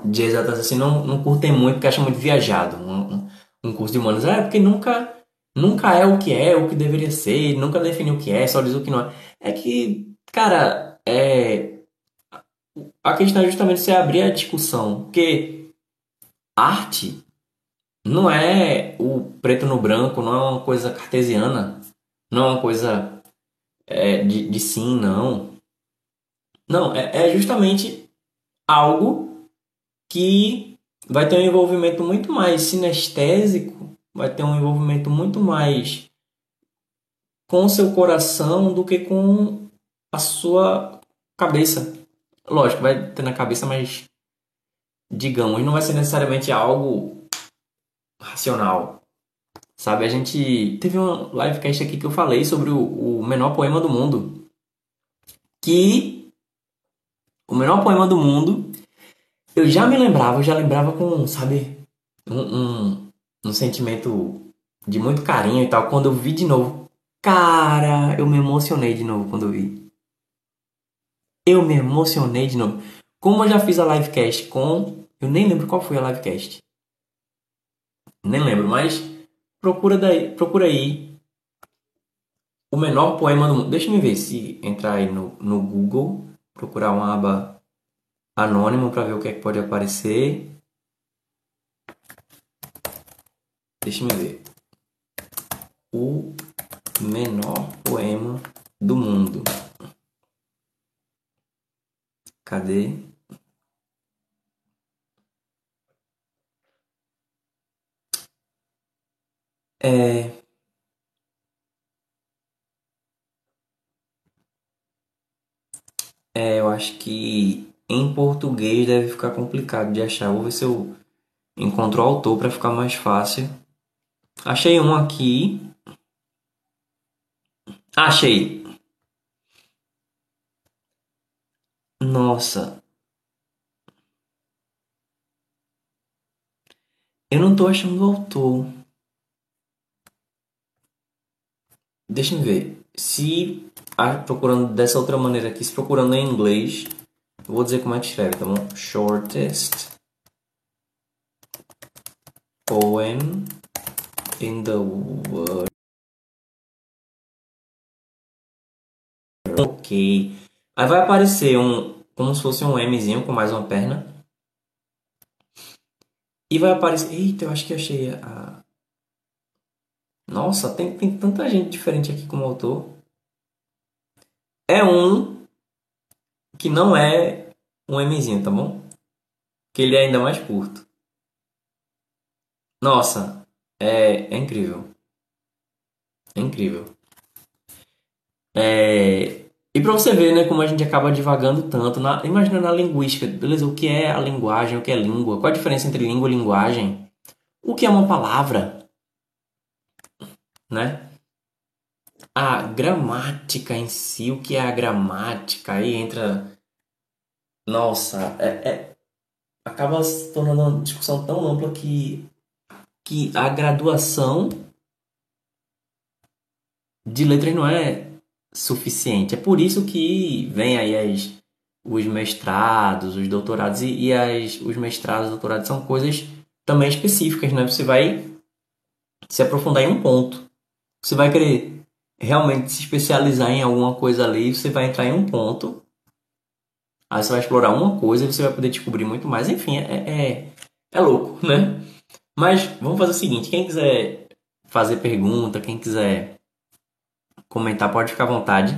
de exatas assim, não, não curtem muito, porque acham muito viajado. Um, um curso de humanos é porque nunca nunca é o que é, o que deveria ser, nunca definiu o que é, só diz o que não é. É que, cara, é a questão é justamente você abrir a discussão, porque arte não é o preto no branco, não é uma coisa cartesiana, não é uma coisa é, de, de sim, não. Não, é, é justamente algo que vai ter um envolvimento muito mais sinestésico, vai ter um envolvimento muito mais com o seu coração do que com a sua cabeça. Lógico, vai ter na cabeça, mas digamos, não vai ser necessariamente algo racional. Sabe, a gente teve uma livecast aqui que eu falei sobre o, o menor poema do mundo. Que o melhor poema do mundo. Eu já me lembrava, eu já lembrava com, sabe, um, um, um sentimento de muito carinho e tal. Quando eu vi de novo, cara, eu me emocionei de novo quando eu vi. Eu me emocionei de novo. Como eu já fiz a livecast com. Eu nem lembro qual foi a livecast. Nem lembro, mas procura, daí, procura aí o menor poema do mundo. Deixa eu ver se entrar aí no, no Google procurar uma aba anônimo para ver o que é que pode aparecer. Deixa eu ver. O menor poema do mundo. Cadê? É, é, eu acho que em português deve ficar complicado de achar. Vou ver se eu encontro o autor para ficar mais fácil. Achei um aqui. Achei. Nossa. Eu não tô achando o autor. Deixa eu ver. Se procurando dessa outra maneira aqui, se procurando em inglês, eu vou dizer como é que escreve, tá bom? Shortest poem in the world. Ok. Aí vai aparecer um, como se fosse um Mzinho com mais uma perna. E vai aparecer. Eita, eu acho que achei a. Nossa, tem, tem tanta gente diferente aqui como autor. É um que não é um Mzinho, tá bom? Que ele é ainda mais curto. Nossa, é, é incrível. É incrível. É, e para você ver, né, como a gente acaba divagando tanto, na, imagina na linguística, beleza? O que é a linguagem, o que é língua, qual a diferença entre língua e linguagem? O que é uma palavra? Né? A gramática em si, o que é a gramática? Aí entra. Nossa, é, é... acaba se tornando uma discussão tão ampla que, que a graduação de letras não é suficiente. É por isso que vem aí as, os mestrados, os doutorados e, e as, os mestrados e doutorados são coisas também específicas, né? Você vai se aprofundar em um ponto. Você vai querer realmente se especializar em alguma coisa ali, você vai entrar em um ponto. Aí você vai explorar uma coisa e você vai poder descobrir muito mais. Enfim, é, é, é louco, né? Mas vamos fazer o seguinte: quem quiser fazer pergunta, quem quiser comentar, pode ficar à vontade.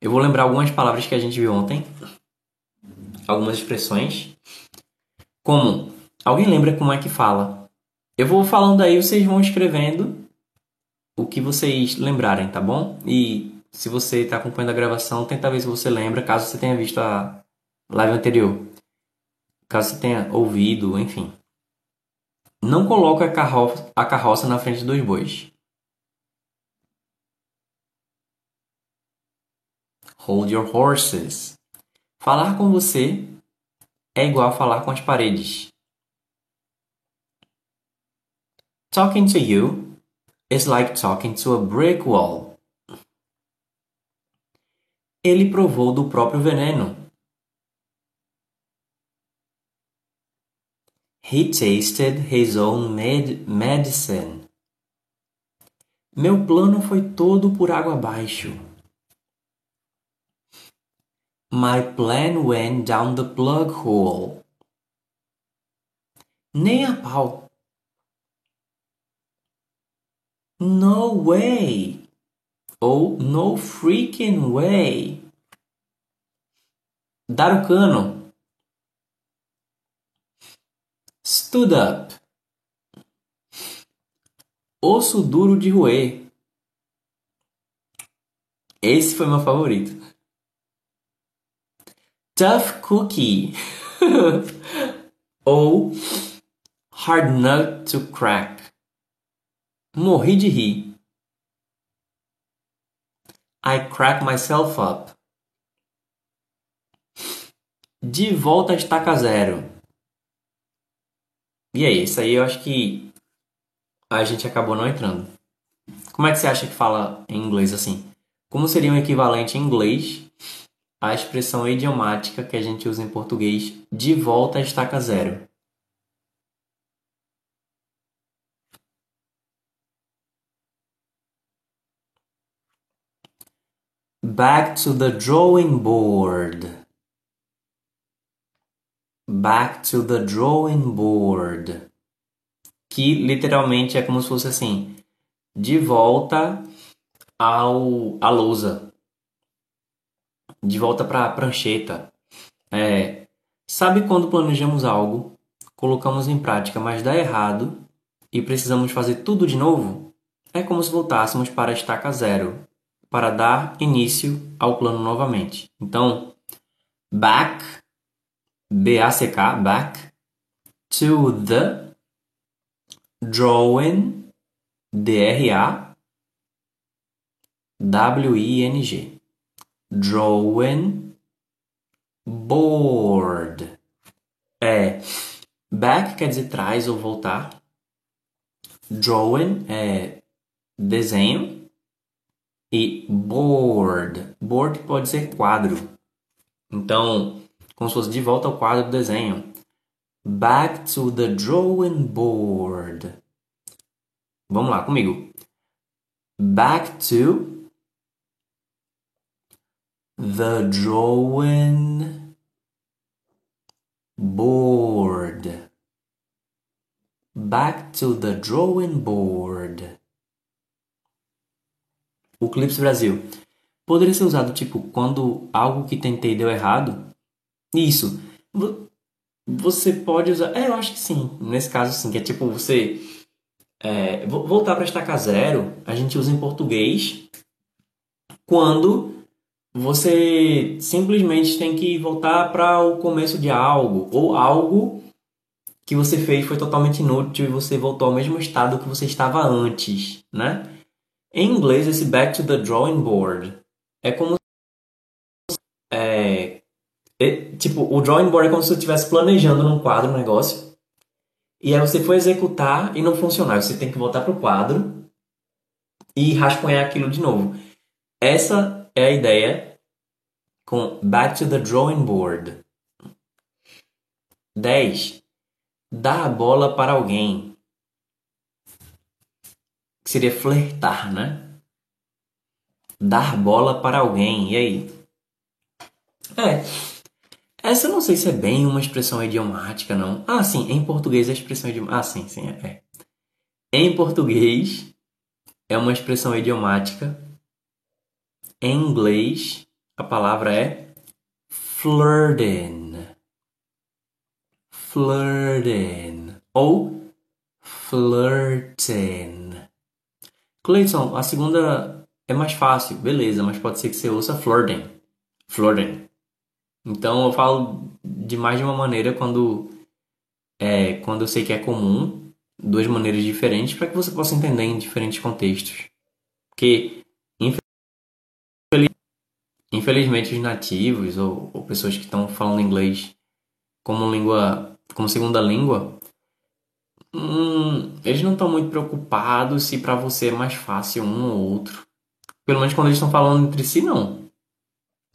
Eu vou lembrar algumas palavras que a gente viu ontem, algumas expressões. Como, alguém lembra como é que fala? Eu vou falando aí, vocês vão escrevendo o que vocês lembrarem, tá bom? E se você está acompanhando a gravação, tenta ver se você lembra, caso você tenha visto a live anterior. Caso você tenha ouvido, enfim. Não coloque a carroça, a carroça na frente dos bois. Hold your horses. Falar com você é igual a falar com as paredes. Talking to you is like talking to a brick wall. Ele provou do próprio veneno. He tasted his own med medicine. Meu plano foi todo por água abaixo. My plan went down the plug hole. Nem a pau. No way. Ou no freaking way. Dar o cano. Stood up. Osso duro de roer. Esse foi meu favorito. Tough Cookie ou Hard Nut to Crack. Morri de rir. I crack myself up. De volta a estaca zero. E aí, isso aí eu acho que a gente acabou não entrando. Como é que você acha que fala em inglês assim? Como seria um equivalente em inglês a expressão idiomática que a gente usa em português de volta à estaca zero. Back to the drawing board. Back to the drawing board. Que literalmente é como se fosse assim: de volta ao à lousa de volta para a prancheta. É, sabe quando planejamos algo, colocamos em prática, mas dá errado e precisamos fazer tudo de novo? é como se voltássemos para a estaca zero, para dar início ao plano novamente. Então, back, B-A-C-K, back, to the drawing, D-R-A-W-I-N-G, drawing board. É, back quer dizer trás ou voltar. Drawing é desenho. E board. Board pode ser quadro. Então, como se fosse de volta ao quadro do desenho. Back to the drawing board. Vamos lá comigo. Back to the drawing board. Back to the drawing board. O Clips Brasil. Poderia ser usado tipo quando algo que tentei deu errado? Isso. Você pode usar. É, eu acho que sim. Nesse caso, sim. Que é tipo você. É, voltar para estaca zero, a gente usa em português quando você simplesmente tem que voltar para o começo de algo ou algo que você fez foi totalmente inútil e você voltou ao mesmo estado que você estava antes, né? Em inglês, esse back to the drawing board é como é, é, tipo, o drawing board é como se você estivesse planejando num quadro um negócio. E aí você foi executar e não funcionar. Você tem que voltar pro quadro e rascunhar aquilo de novo. Essa é a ideia com back to the drawing board. 10. Dar a bola para alguém que seria flertar, né? Dar bola para alguém, e aí? É, essa eu não sei se é bem uma expressão idiomática, não. Ah, sim, em português a expressão idiomática. Ah, sim, sim, é. Em português é uma expressão idiomática. Em inglês a palavra é flirting. Flirting. Ou flirting. Cleiton, a segunda é mais fácil, beleza, mas pode ser que você ouça flirting. Flirting. Então eu falo de mais de uma maneira quando é, quando eu sei que é comum, duas maneiras diferentes para que você possa entender em diferentes contextos. Porque infelizmente os nativos ou, ou pessoas que estão falando inglês como língua como segunda língua hum, eles não estão muito preocupados se para você é mais fácil um ou outro. Pelo menos quando eles estão falando entre si, não.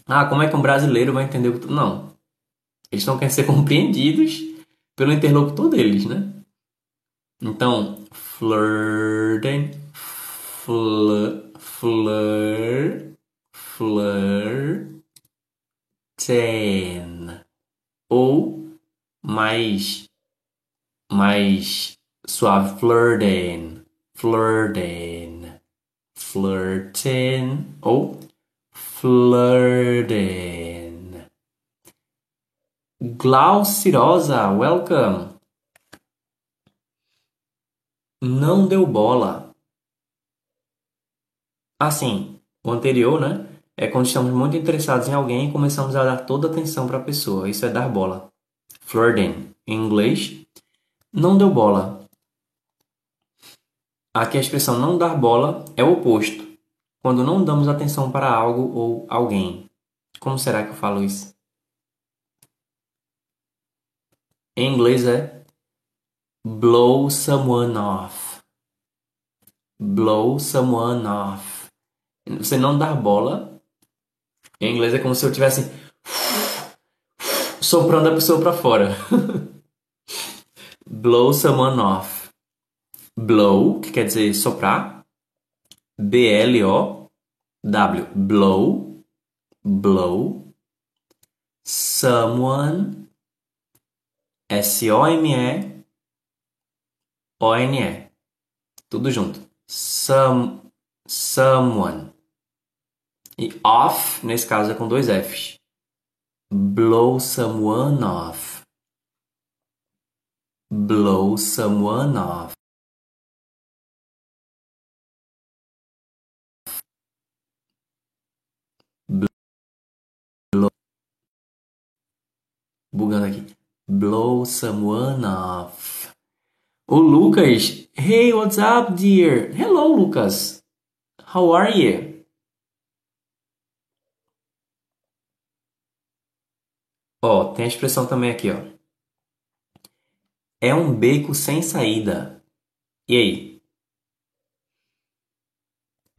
Ah, como é que um brasileiro vai entender o que... Não. Eles estão querendo ser compreendidos pelo interlocutor deles, né? Então, flirting, flir, flir, flirting. Ou mais mais suave, flirting, flirting, flirting ou flirting. Glaucirosa, welcome. Não deu bola. Assim, o anterior, né? É quando estamos muito interessados em alguém e começamos a dar toda a atenção para a pessoa. Isso é dar bola. Flirting. Em inglês, não deu bola. Aqui a expressão não dar bola é o oposto. Quando não damos atenção para algo ou alguém. Como será que eu falo isso? Em inglês é blow someone off. Blow someone off. Você não dar bola. Em inglês é como se eu tivesse soprando a pessoa para fora. blow someone off. Blow, que quer dizer soprar. B-L-O-W. Blow. Blow. Someone. S-O-M-E. O-N-E. Tudo junto. Some, someone. E off, nesse caso, é com dois Fs. Blow someone off blow someone off. Blow bugando aqui. Blow someone off. O Lucas. Hey what's up dear? Hello Lucas. How are you? Ó, oh, tem a expressão também aqui, ó. É um beco sem saída. E aí?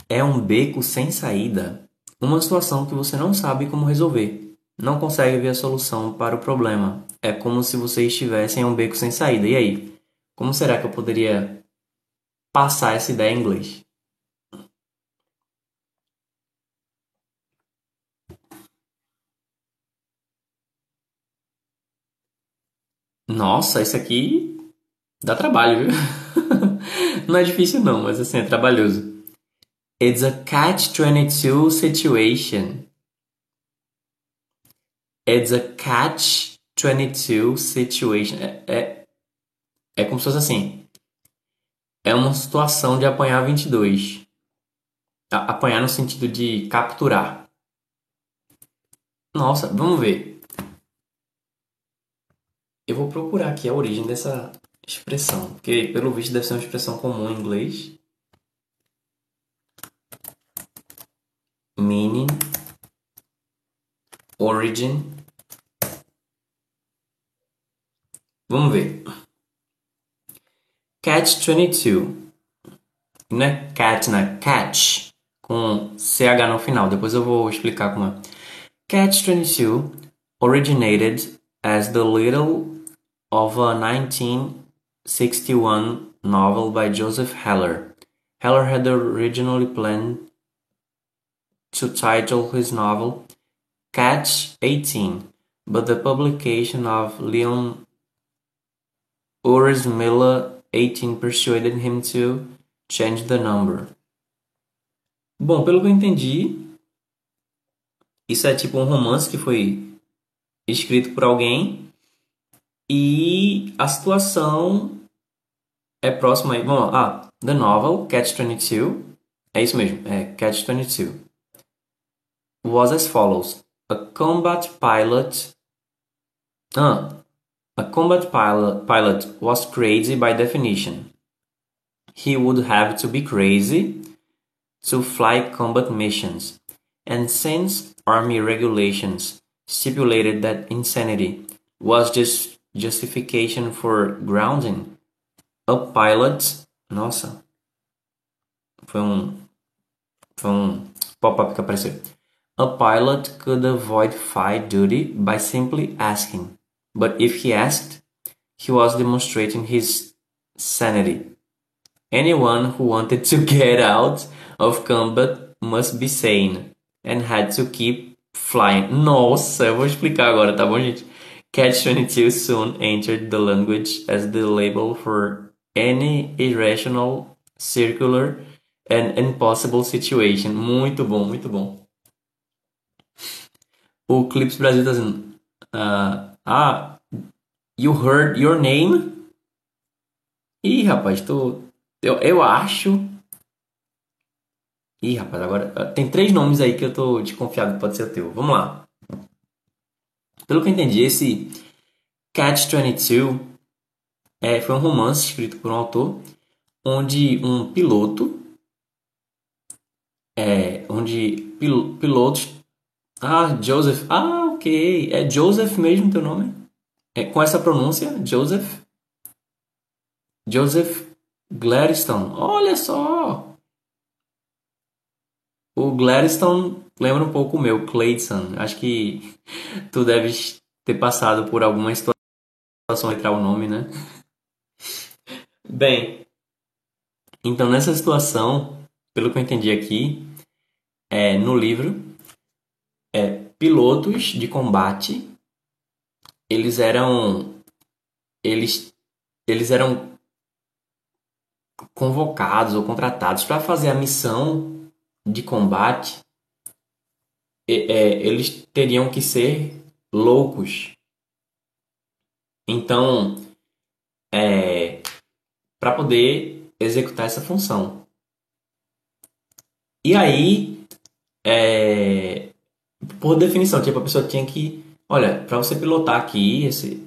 É um beco sem saída. Uma situação que você não sabe como resolver. Não consegue ver a solução para o problema. É como se você estivesse em um beco sem saída. E aí? Como será que eu poderia passar essa ideia em inglês? Nossa, isso aqui dá trabalho, viu? não é difícil não, mas assim, é trabalhoso. It's a catch-22 situation. It's a catch-22 situation. É, é, é como se fosse assim. É uma situação de apanhar 22. Apanhar no sentido de capturar. Nossa, vamos ver. Eu vou procurar aqui a origem dessa expressão, porque pelo visto deve ser uma expressão comum em inglês. Meaning, origin. Vamos ver. Catch 22. Não é cat, né? Catch. Com CH no final. Depois eu vou explicar como é. Catch 22 originated as the little of a 1961 novel by Joseph Heller. Heller had originally planned to title his novel Catch 18, but the publication of Leon Ursmilla 18 persuaded him to change the number. Bom, pelo que eu entendi, isso é tipo um romance que foi escrito por alguém e a situação é próxima aí. Vamos lá. Ah, The Novel, Catch 22. É isso mesmo, é Catch 22. Was as follows. A combat pilot. Ah, a combat pilot, pilot was crazy by definition. He would have to be crazy to fly combat missions. And since Army regulations stipulated that insanity was just Justification for grounding. A pilot. Nossa. Foi um. Foi um pop-up que apareceu. A pilot could avoid flight duty by simply asking. But if he asked, he was demonstrating his sanity. Anyone who wanted to get out of combat must be sane and had to keep flying. Nossa, eu vou explicar agora, tá bom, gente? Catch-22 soon entered the language as the label for any irrational, circular and impossible situation. Muito bom, muito bom. O Clips Brasil tá dizendo: uh, Ah, you heard your name? Ih, rapaz, tô. Eu, eu acho. Ih, rapaz, agora. Tem três nomes aí que eu tô desconfiado que pode ser o teu. Vamos lá. Pelo que eu entendi, esse Catch-22 é, foi um romance escrito por um autor onde um piloto é, onde pil, pilotos ah Joseph ah ok é Joseph mesmo teu nome? É com essa pronúncia Joseph? Joseph Gladstone olha só! O Gladstone lembra um pouco o meu, Clayson. Acho que tu deves ter passado por alguma situação entrar o nome, né? Bem, então nessa situação, pelo que eu entendi aqui, é, no livro, é, pilotos de combate, eles eram, eles, eles eram convocados ou contratados para fazer a missão de combate é, eles teriam que ser loucos. Então, é, para poder executar essa função. E aí, é, por definição, tipo, a pessoa tinha que olha, para você pilotar aqui, esse,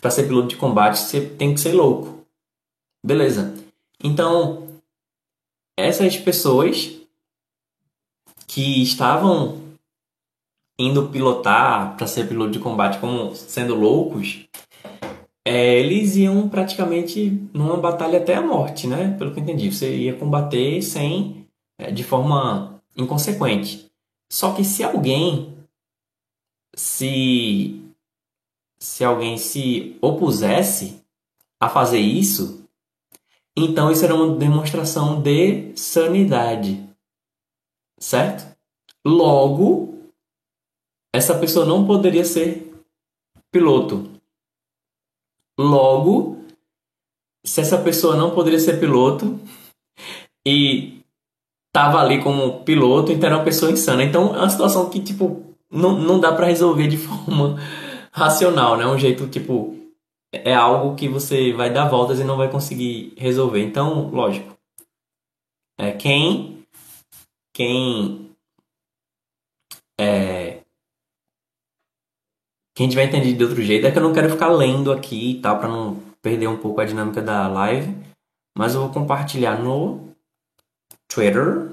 para ser piloto de combate, você tem que ser louco. Beleza. Então, essas pessoas que estavam indo pilotar para ser piloto de combate como sendo loucos, é, eles iam praticamente numa batalha até a morte, né? Pelo que eu entendi, você ia combater sem é, de forma inconsequente. Só que se alguém se se alguém se opusesse a fazer isso, então isso era uma demonstração de sanidade. Certo? Logo, essa pessoa não poderia ser piloto. Logo, se essa pessoa não poderia ser piloto e tava ali como piloto, então era uma pessoa insana. Então é uma situação que, tipo, não, não dá para resolver de forma racional, né? Um jeito, tipo, é algo que você vai dar voltas e não vai conseguir resolver. Então, lógico. É, quem quem é, quem tiver entendido de outro jeito, é que eu não quero ficar lendo aqui e tal, para não perder um pouco a dinâmica da live. Mas eu vou compartilhar no Twitter.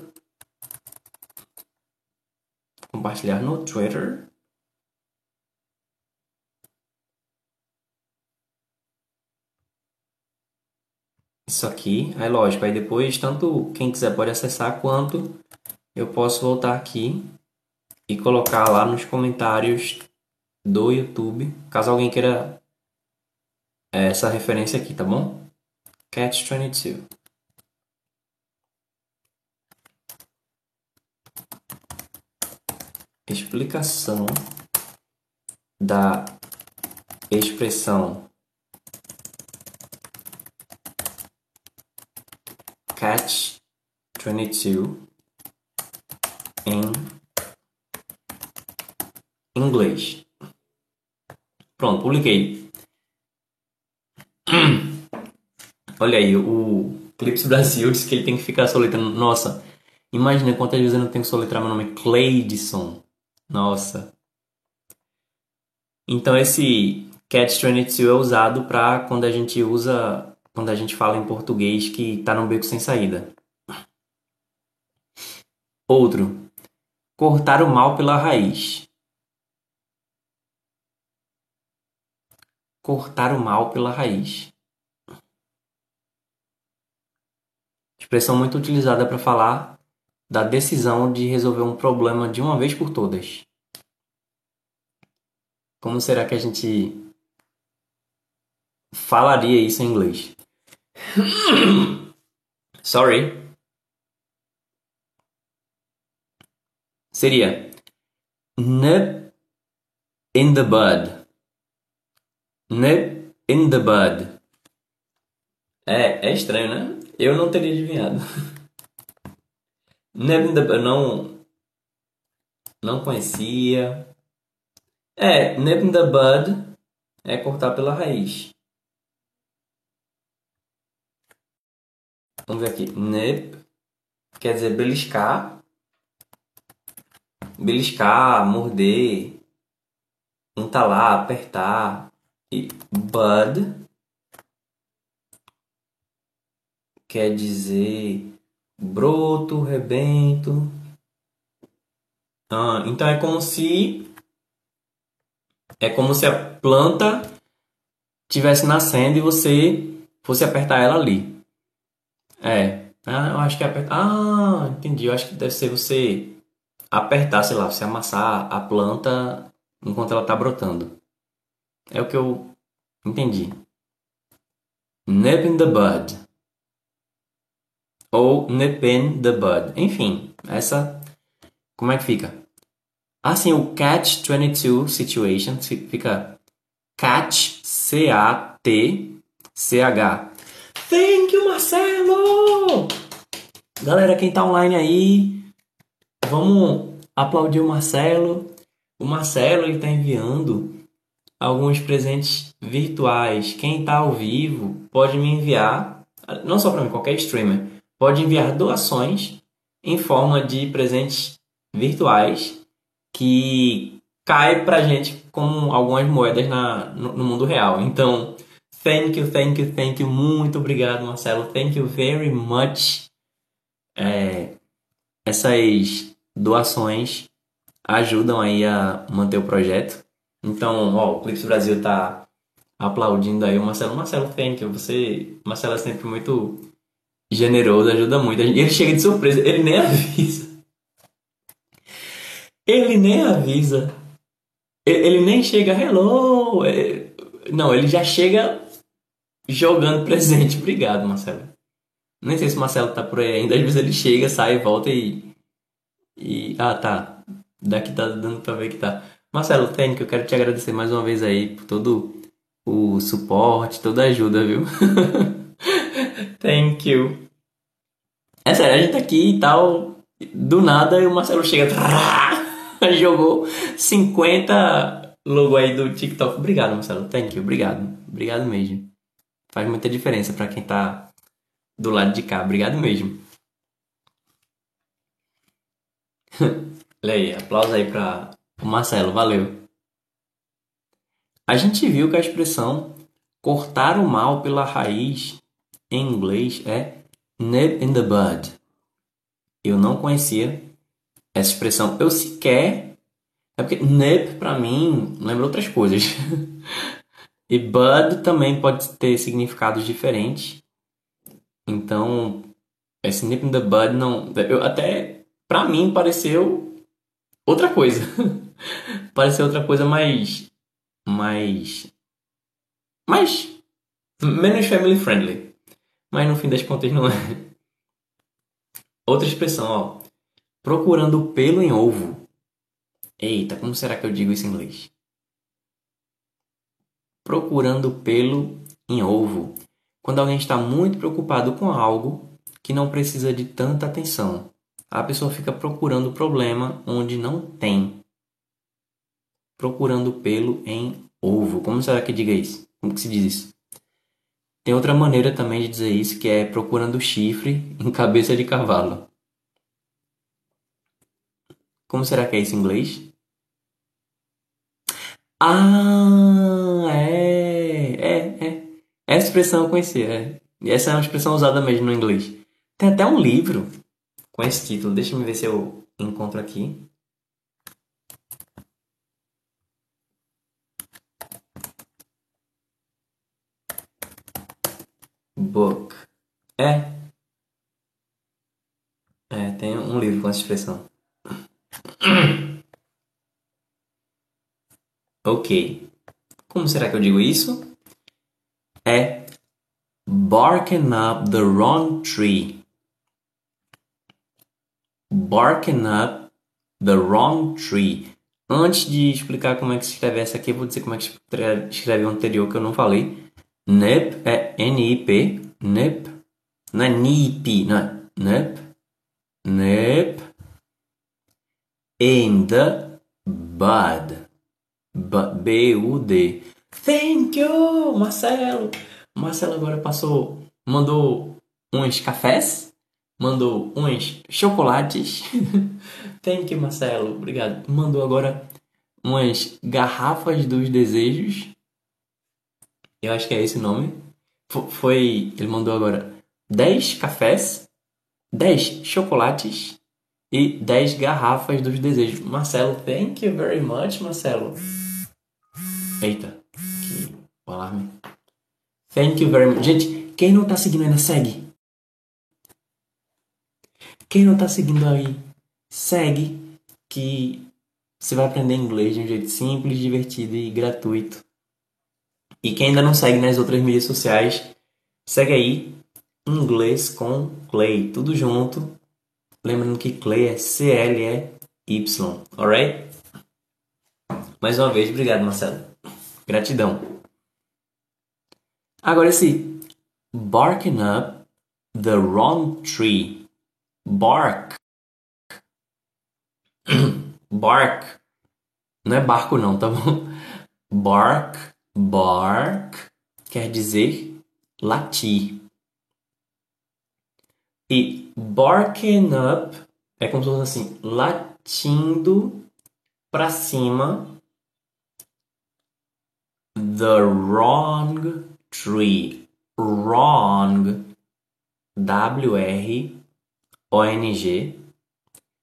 Compartilhar no Twitter. Isso aqui, aí lógico, aí depois tanto quem quiser pode acessar quanto eu posso voltar aqui e colocar lá nos comentários do YouTube, caso alguém queira é, essa referência aqui, tá bom? Catch 22. Explicação da expressão catch 22 em inglês. Pronto, publiquei. Olha aí, o Clips Brasil disse que ele tem que ficar soletrando. Nossa, imagina quantas vezes eu não tenho que soletrar meu nome. Cleidson. Nossa. Então esse Catch 22 é usado para quando a gente usa, quando a gente fala em português que está no beco sem saída. Outro. Cortar o mal pela raiz. Cortar o mal pela raiz. Expressão muito utilizada para falar da decisão de resolver um problema de uma vez por todas. Como será que a gente falaria isso em inglês? Sorry. Seria nip in the bud. Nip in the bud. É, é estranho, né? Eu não teria adivinhado. Nip in the bud, não. Não conhecia. É, nip in the bud é cortar pela raiz. Vamos ver aqui. Nip quer dizer beliscar. Beliscar, morder, entalar, apertar. E bud quer dizer broto, rebento. Ah, então é como se é como se a planta tivesse nascendo e você fosse apertar ela ali. É, ah, eu acho que é apertar. Ah, entendi. Eu acho que deve ser você apertar, sei lá, você amassar a planta enquanto ela está brotando. É o que eu entendi. Nip in the bud. Ou nip in the bud. Enfim, essa. Como é que fica? Assim, o catch 22 situation fica catch C-A-T-C-H. Thank you, Marcelo! Galera, quem tá online aí, vamos aplaudir o Marcelo. O Marcelo ele tá enviando alguns presentes virtuais. Quem está ao vivo pode me enviar, não só para mim, qualquer streamer, pode enviar doações em forma de presentes virtuais que cai pra gente como algumas moedas na, no, no mundo real. Então, thank you, thank you, thank you. Muito obrigado, Marcelo. Thank you very much. É, essas doações ajudam aí a manter o projeto. Então, ó, o Clips Brasil tá aplaudindo aí o Marcelo. Marcelo, thank you. Você, Marcelo é sempre muito generoso, ajuda muito. Ele chega de surpresa, ele nem avisa. Ele nem avisa. Ele nem chega, hello. É, não, ele já chega jogando presente. Obrigado, Marcelo. Nem sei se o Marcelo tá por aí ainda. Às vezes ele chega, sai, volta e. E. Ah, tá. Daqui tá dando pra ver que tá. Marcelo, thank you. Eu quero te agradecer mais uma vez aí por todo o suporte, toda a ajuda, viu? thank you. É sério, a gente tá aqui e tal. Do nada o Marcelo chega. Jogou 50 logo aí do TikTok. Obrigado, Marcelo. Thank you. Obrigado. Obrigado mesmo. Faz muita diferença para quem tá do lado de cá. Obrigado mesmo. Olha aí, aplausos aí para o Marcelo, valeu. A gente viu que a expressão cortar o mal pela raiz em inglês é nip in the bud. Eu não conhecia essa expressão. Eu sequer. É porque nip para mim lembra outras coisas. e bud também pode ter significados diferentes. Então, esse nip in the bud não. Eu, até pra mim pareceu outra coisa. pareceu outra coisa mais. mais. mais. menos family friendly. Mas no fim das contas não é. Outra expressão, ó. Procurando pelo em ovo. Eita, como será que eu digo isso em inglês? Procurando pelo em ovo quando alguém está muito preocupado com algo que não precisa de tanta atenção. A pessoa fica procurando o problema onde não tem. Procurando pelo em ovo. Como será que diga isso? Como que se diz isso? Tem outra maneira também de dizer isso, que é procurando chifre em cabeça de cavalo. Como será que é isso em inglês? Ah, é, é, é. Essa expressão eu conhecia. É. Essa é uma expressão usada mesmo no inglês. Tem até um livro com esse título. Deixa eu ver se eu encontro aqui. Book. É. É, tem um livro com essa expressão. ok. Como será que eu digo isso? é barking up the wrong tree. Barking up the wrong tree. Antes de explicar como é que se escreve essa aqui, eu vou dizer como é que escreve o anterior que eu não falei. Nip é N-I-P. Nip. Não é nip, não é. Nip. Nip. In the bud. B-U-D. Thank you, Marcelo. Marcelo agora passou, mandou uns cafés, mandou uns chocolates. Thank you, Marcelo. Obrigado. Mandou agora umas garrafas dos desejos. Eu acho que é esse o nome. Foi, ele mandou agora 10 cafés, 10 chocolates e 10 garrafas dos desejos. Marcelo, thank you very much, Marcelo. Eita o alarme. Thank you very much. Gente, quem não tá seguindo ainda, segue. Quem não tá seguindo aí, segue. Que você vai aprender inglês de um jeito simples, divertido e gratuito. E quem ainda não segue nas outras mídias sociais, segue aí. Inglês com Clay. Tudo junto. Lembrando que Clay é C-L-E-Y. Alright? Mais uma vez, obrigado, Marcelo. Gratidão. Agora esse barking up the wrong tree. Bark. bark. Não é barco não, tá bom? Bark, bark quer dizer latir. E barking up é como se fosse assim, latindo para cima. The wrong tree. Wrong. W-R-O-N-G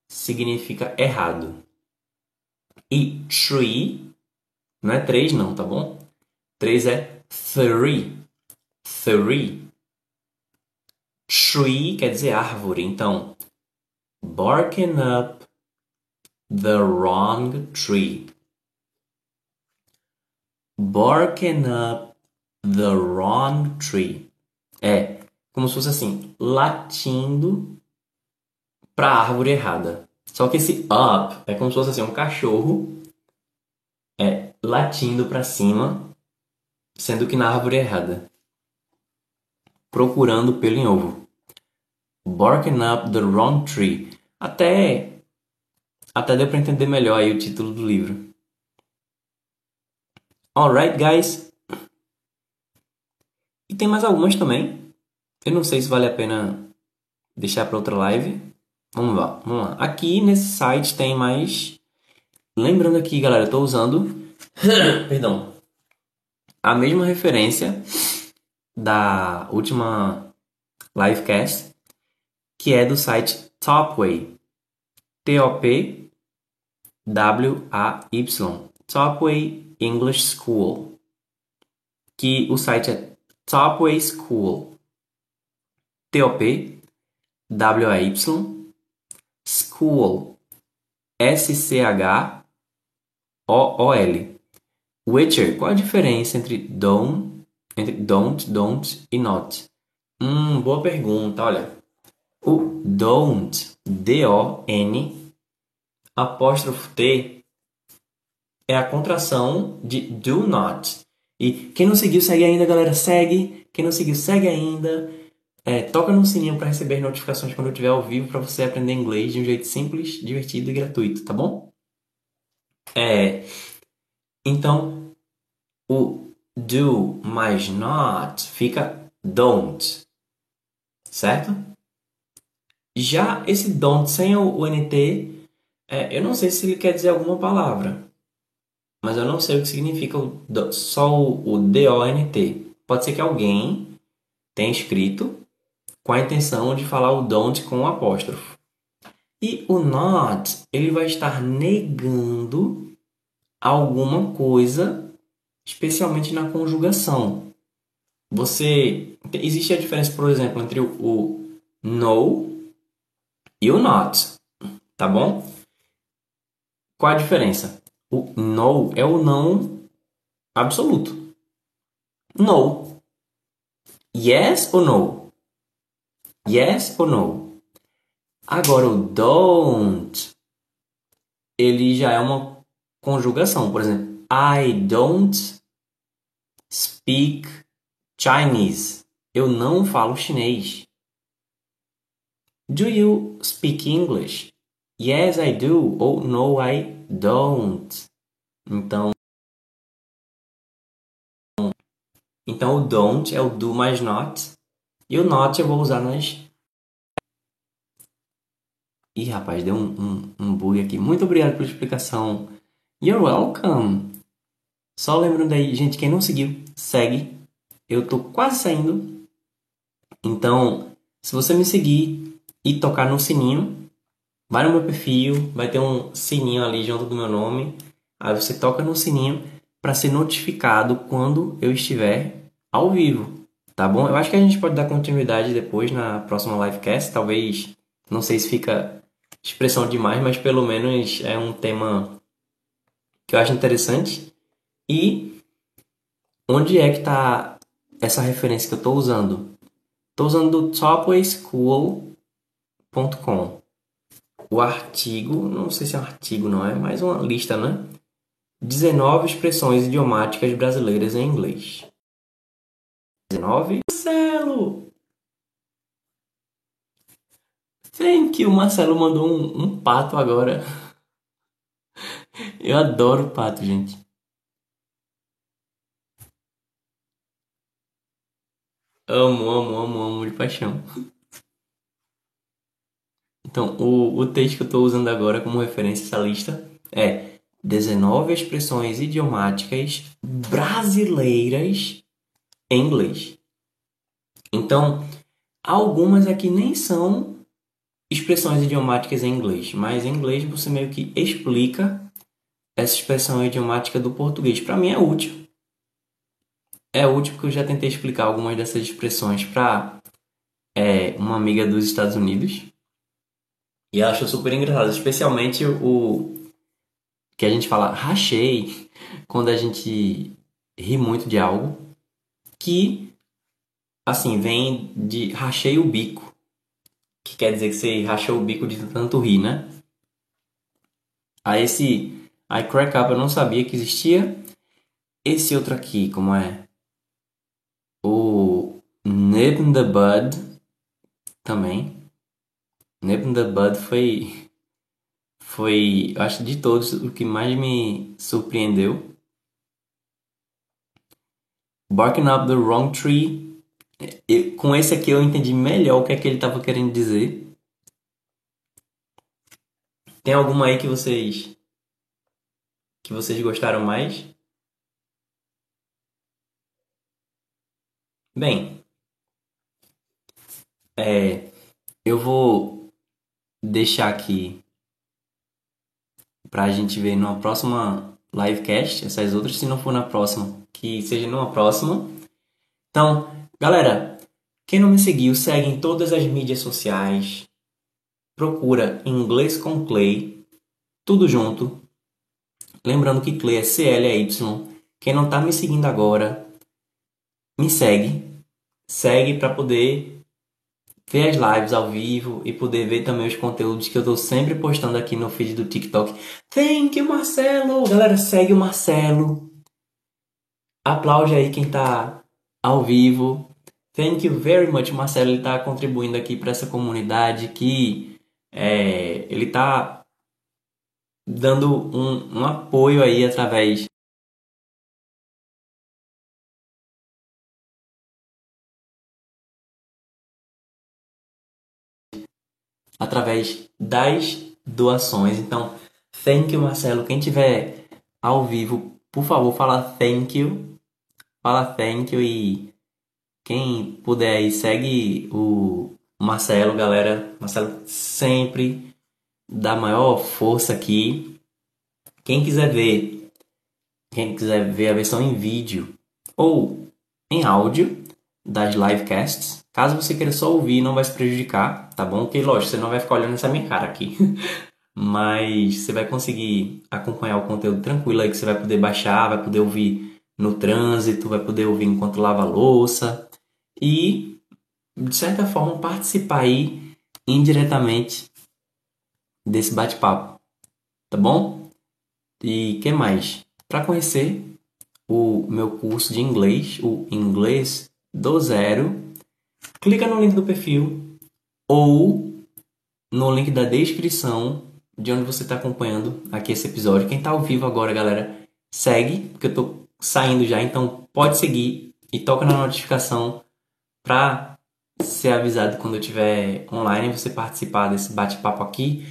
significa errado. E tree não é três não, tá bom? Três é three. Three. Tree quer dizer árvore. Então, barking up the wrong tree. Barking up the wrong tree. É como se fosse assim, latindo para a árvore errada. Só que esse up é como se fosse assim, um cachorro é, latindo para cima, sendo que na árvore errada. Procurando pelo em ovo. Barking up the wrong tree. Até até deu para entender melhor aí o título do livro. Alright, guys. E tem mais algumas também. Eu não sei se vale a pena deixar para outra live. Vamos lá, vamos lá. Aqui nesse site tem mais. Lembrando aqui, galera, eu estou usando. Perdão. A mesma referência da última livecast, que é do site Topway. T-O-P W-A-Y. Topway English School. Que o site é Topway School. T-O-P W-A-Y School S-C-H-O-O-L Witcher, qual a diferença entre don't, entre don't, don't e not? Hum, boa pergunta, olha. O don't, D-O-N, apóstrofo T, é a contração de do not. E quem não seguiu, segue ainda, galera, segue. Quem não seguiu, segue ainda. É, toca no sininho para receber notificações quando eu estiver ao vivo para você aprender inglês de um jeito simples, divertido e gratuito, tá bom? É, então, o do mais not fica don't, certo? Já esse don't sem o NT, é, eu não sei se ele quer dizer alguma palavra, mas eu não sei o que significa o, só o, o DONT. Pode ser que alguém tenha escrito com a intenção de falar o don't com o apóstrofo. E o not, ele vai estar negando alguma coisa, especialmente na conjugação. Você existe a diferença, por exemplo, entre o no e o not, tá bom? Qual a diferença? O no é o não absoluto. No. Yes ou no? Yes ou no? Agora o don't, ele já é uma conjugação. Por exemplo, I don't speak Chinese. Eu não falo chinês. Do you speak English? Yes, I do. Ou no, I don't. Então, então o don't é o do mais not e o not eu vou usar nas. Ih, rapaz, deu um, um, um bug aqui. Muito obrigado pela explicação. You're welcome. Só lembrando aí, gente, quem não seguiu, segue. Eu tô quase saindo. Então, se você me seguir e tocar no sininho, vai no meu perfil, vai ter um sininho ali junto do meu nome. Aí você toca no sininho para ser notificado quando eu estiver ao vivo. Tá bom? Eu acho que a gente pode dar continuidade depois na próxima livecast. Talvez, não sei se fica expressão demais, mas pelo menos é um tema que eu acho interessante. E onde é que está essa referência que eu estou usando? Estou usando do topwayschool.com. O artigo, não sei se é um artigo, não é, mas uma lista, né? 19 expressões idiomáticas brasileiras em inglês. 19. Marcelo! Thank you, Marcelo mandou um, um pato agora. Eu adoro pato, gente. Amo, amo, amo, amo de paixão. Então, o, o texto que eu estou usando agora como referência essa lista é 19 expressões idiomáticas brasileiras em inglês. Então, algumas aqui nem são expressões idiomáticas em inglês, mas em inglês você meio que explica essa expressão idiomática do português. Para mim é útil. É útil porque eu já tentei explicar algumas dessas expressões para é, uma amiga dos Estados Unidos. E ela achou super engraçado, especialmente o que a gente fala rachei quando a gente ri muito de algo, que assim vem de rachei o bico, que quer dizer que você rachou o bico de tanto rir, né? Aí esse I crack up eu não sabia que existia. Esse outro aqui, como é? O Nip in the Bud também. Nip in the Bud foi foi, acho de todos o que mais me surpreendeu. Barking up the wrong tree. Com esse aqui eu entendi melhor o que é que ele estava querendo dizer. Tem alguma aí que vocês que vocês gostaram mais? Bem, é, eu vou deixar aqui para a gente ver numa próxima livecast, essas outras, se não for na próxima, que seja numa próxima. Então, galera, quem não me seguiu, segue em todas as mídias sociais. Procura Inglês com Clay, tudo junto. Lembrando que Clay é C-L-Y. Quem não está me seguindo agora, me segue. Segue para poder ver as lives ao vivo e poder ver também os conteúdos que eu estou sempre postando aqui no feed do TikTok. Thank you, Marcelo! Galera, segue o Marcelo. Aplaude aí quem está ao vivo. Thank you very much, Marcelo. Ele está contribuindo aqui para essa comunidade que é, ele está dando um, um apoio aí através através das doações. Então, thank you, Marcelo. Quem tiver ao vivo, por favor, fala thank you. Fala thank you e quem puder aí, segue o Marcelo, galera. Marcelo sempre dá maior força aqui. Quem quiser ver, quem quiser ver a versão em vídeo ou em áudio das livecasts, Caso você queira só ouvir, não vai se prejudicar, tá bom? Que lógico, você não vai ficar olhando essa minha cara aqui. Mas você vai conseguir acompanhar o conteúdo tranquilo aí que você vai poder baixar, vai poder ouvir no trânsito, vai poder ouvir enquanto lava a louça e de certa forma participar aí indiretamente desse bate-papo, tá bom? E que mais? Para conhecer o meu curso de inglês, o inglês do zero, clica no link do perfil ou no link da descrição de onde você está acompanhando aqui esse episódio. Quem está ao vivo agora, galera, segue, porque eu estou saindo já, então pode seguir e toca na notificação para ser avisado quando eu estiver online você participar desse bate-papo aqui.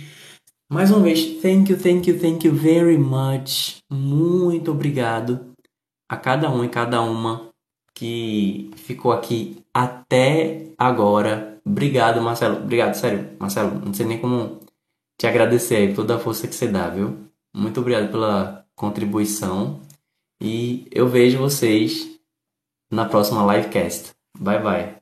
Mais uma vez, thank you, thank you, thank you very much. Muito obrigado a cada um e cada uma que ficou aqui até agora. Obrigado, Marcelo. Obrigado, sério, Marcelo. Não sei nem como te agradecer aí toda a força que você dá, viu? Muito obrigado pela contribuição. E eu vejo vocês na próxima livecast. Bye bye.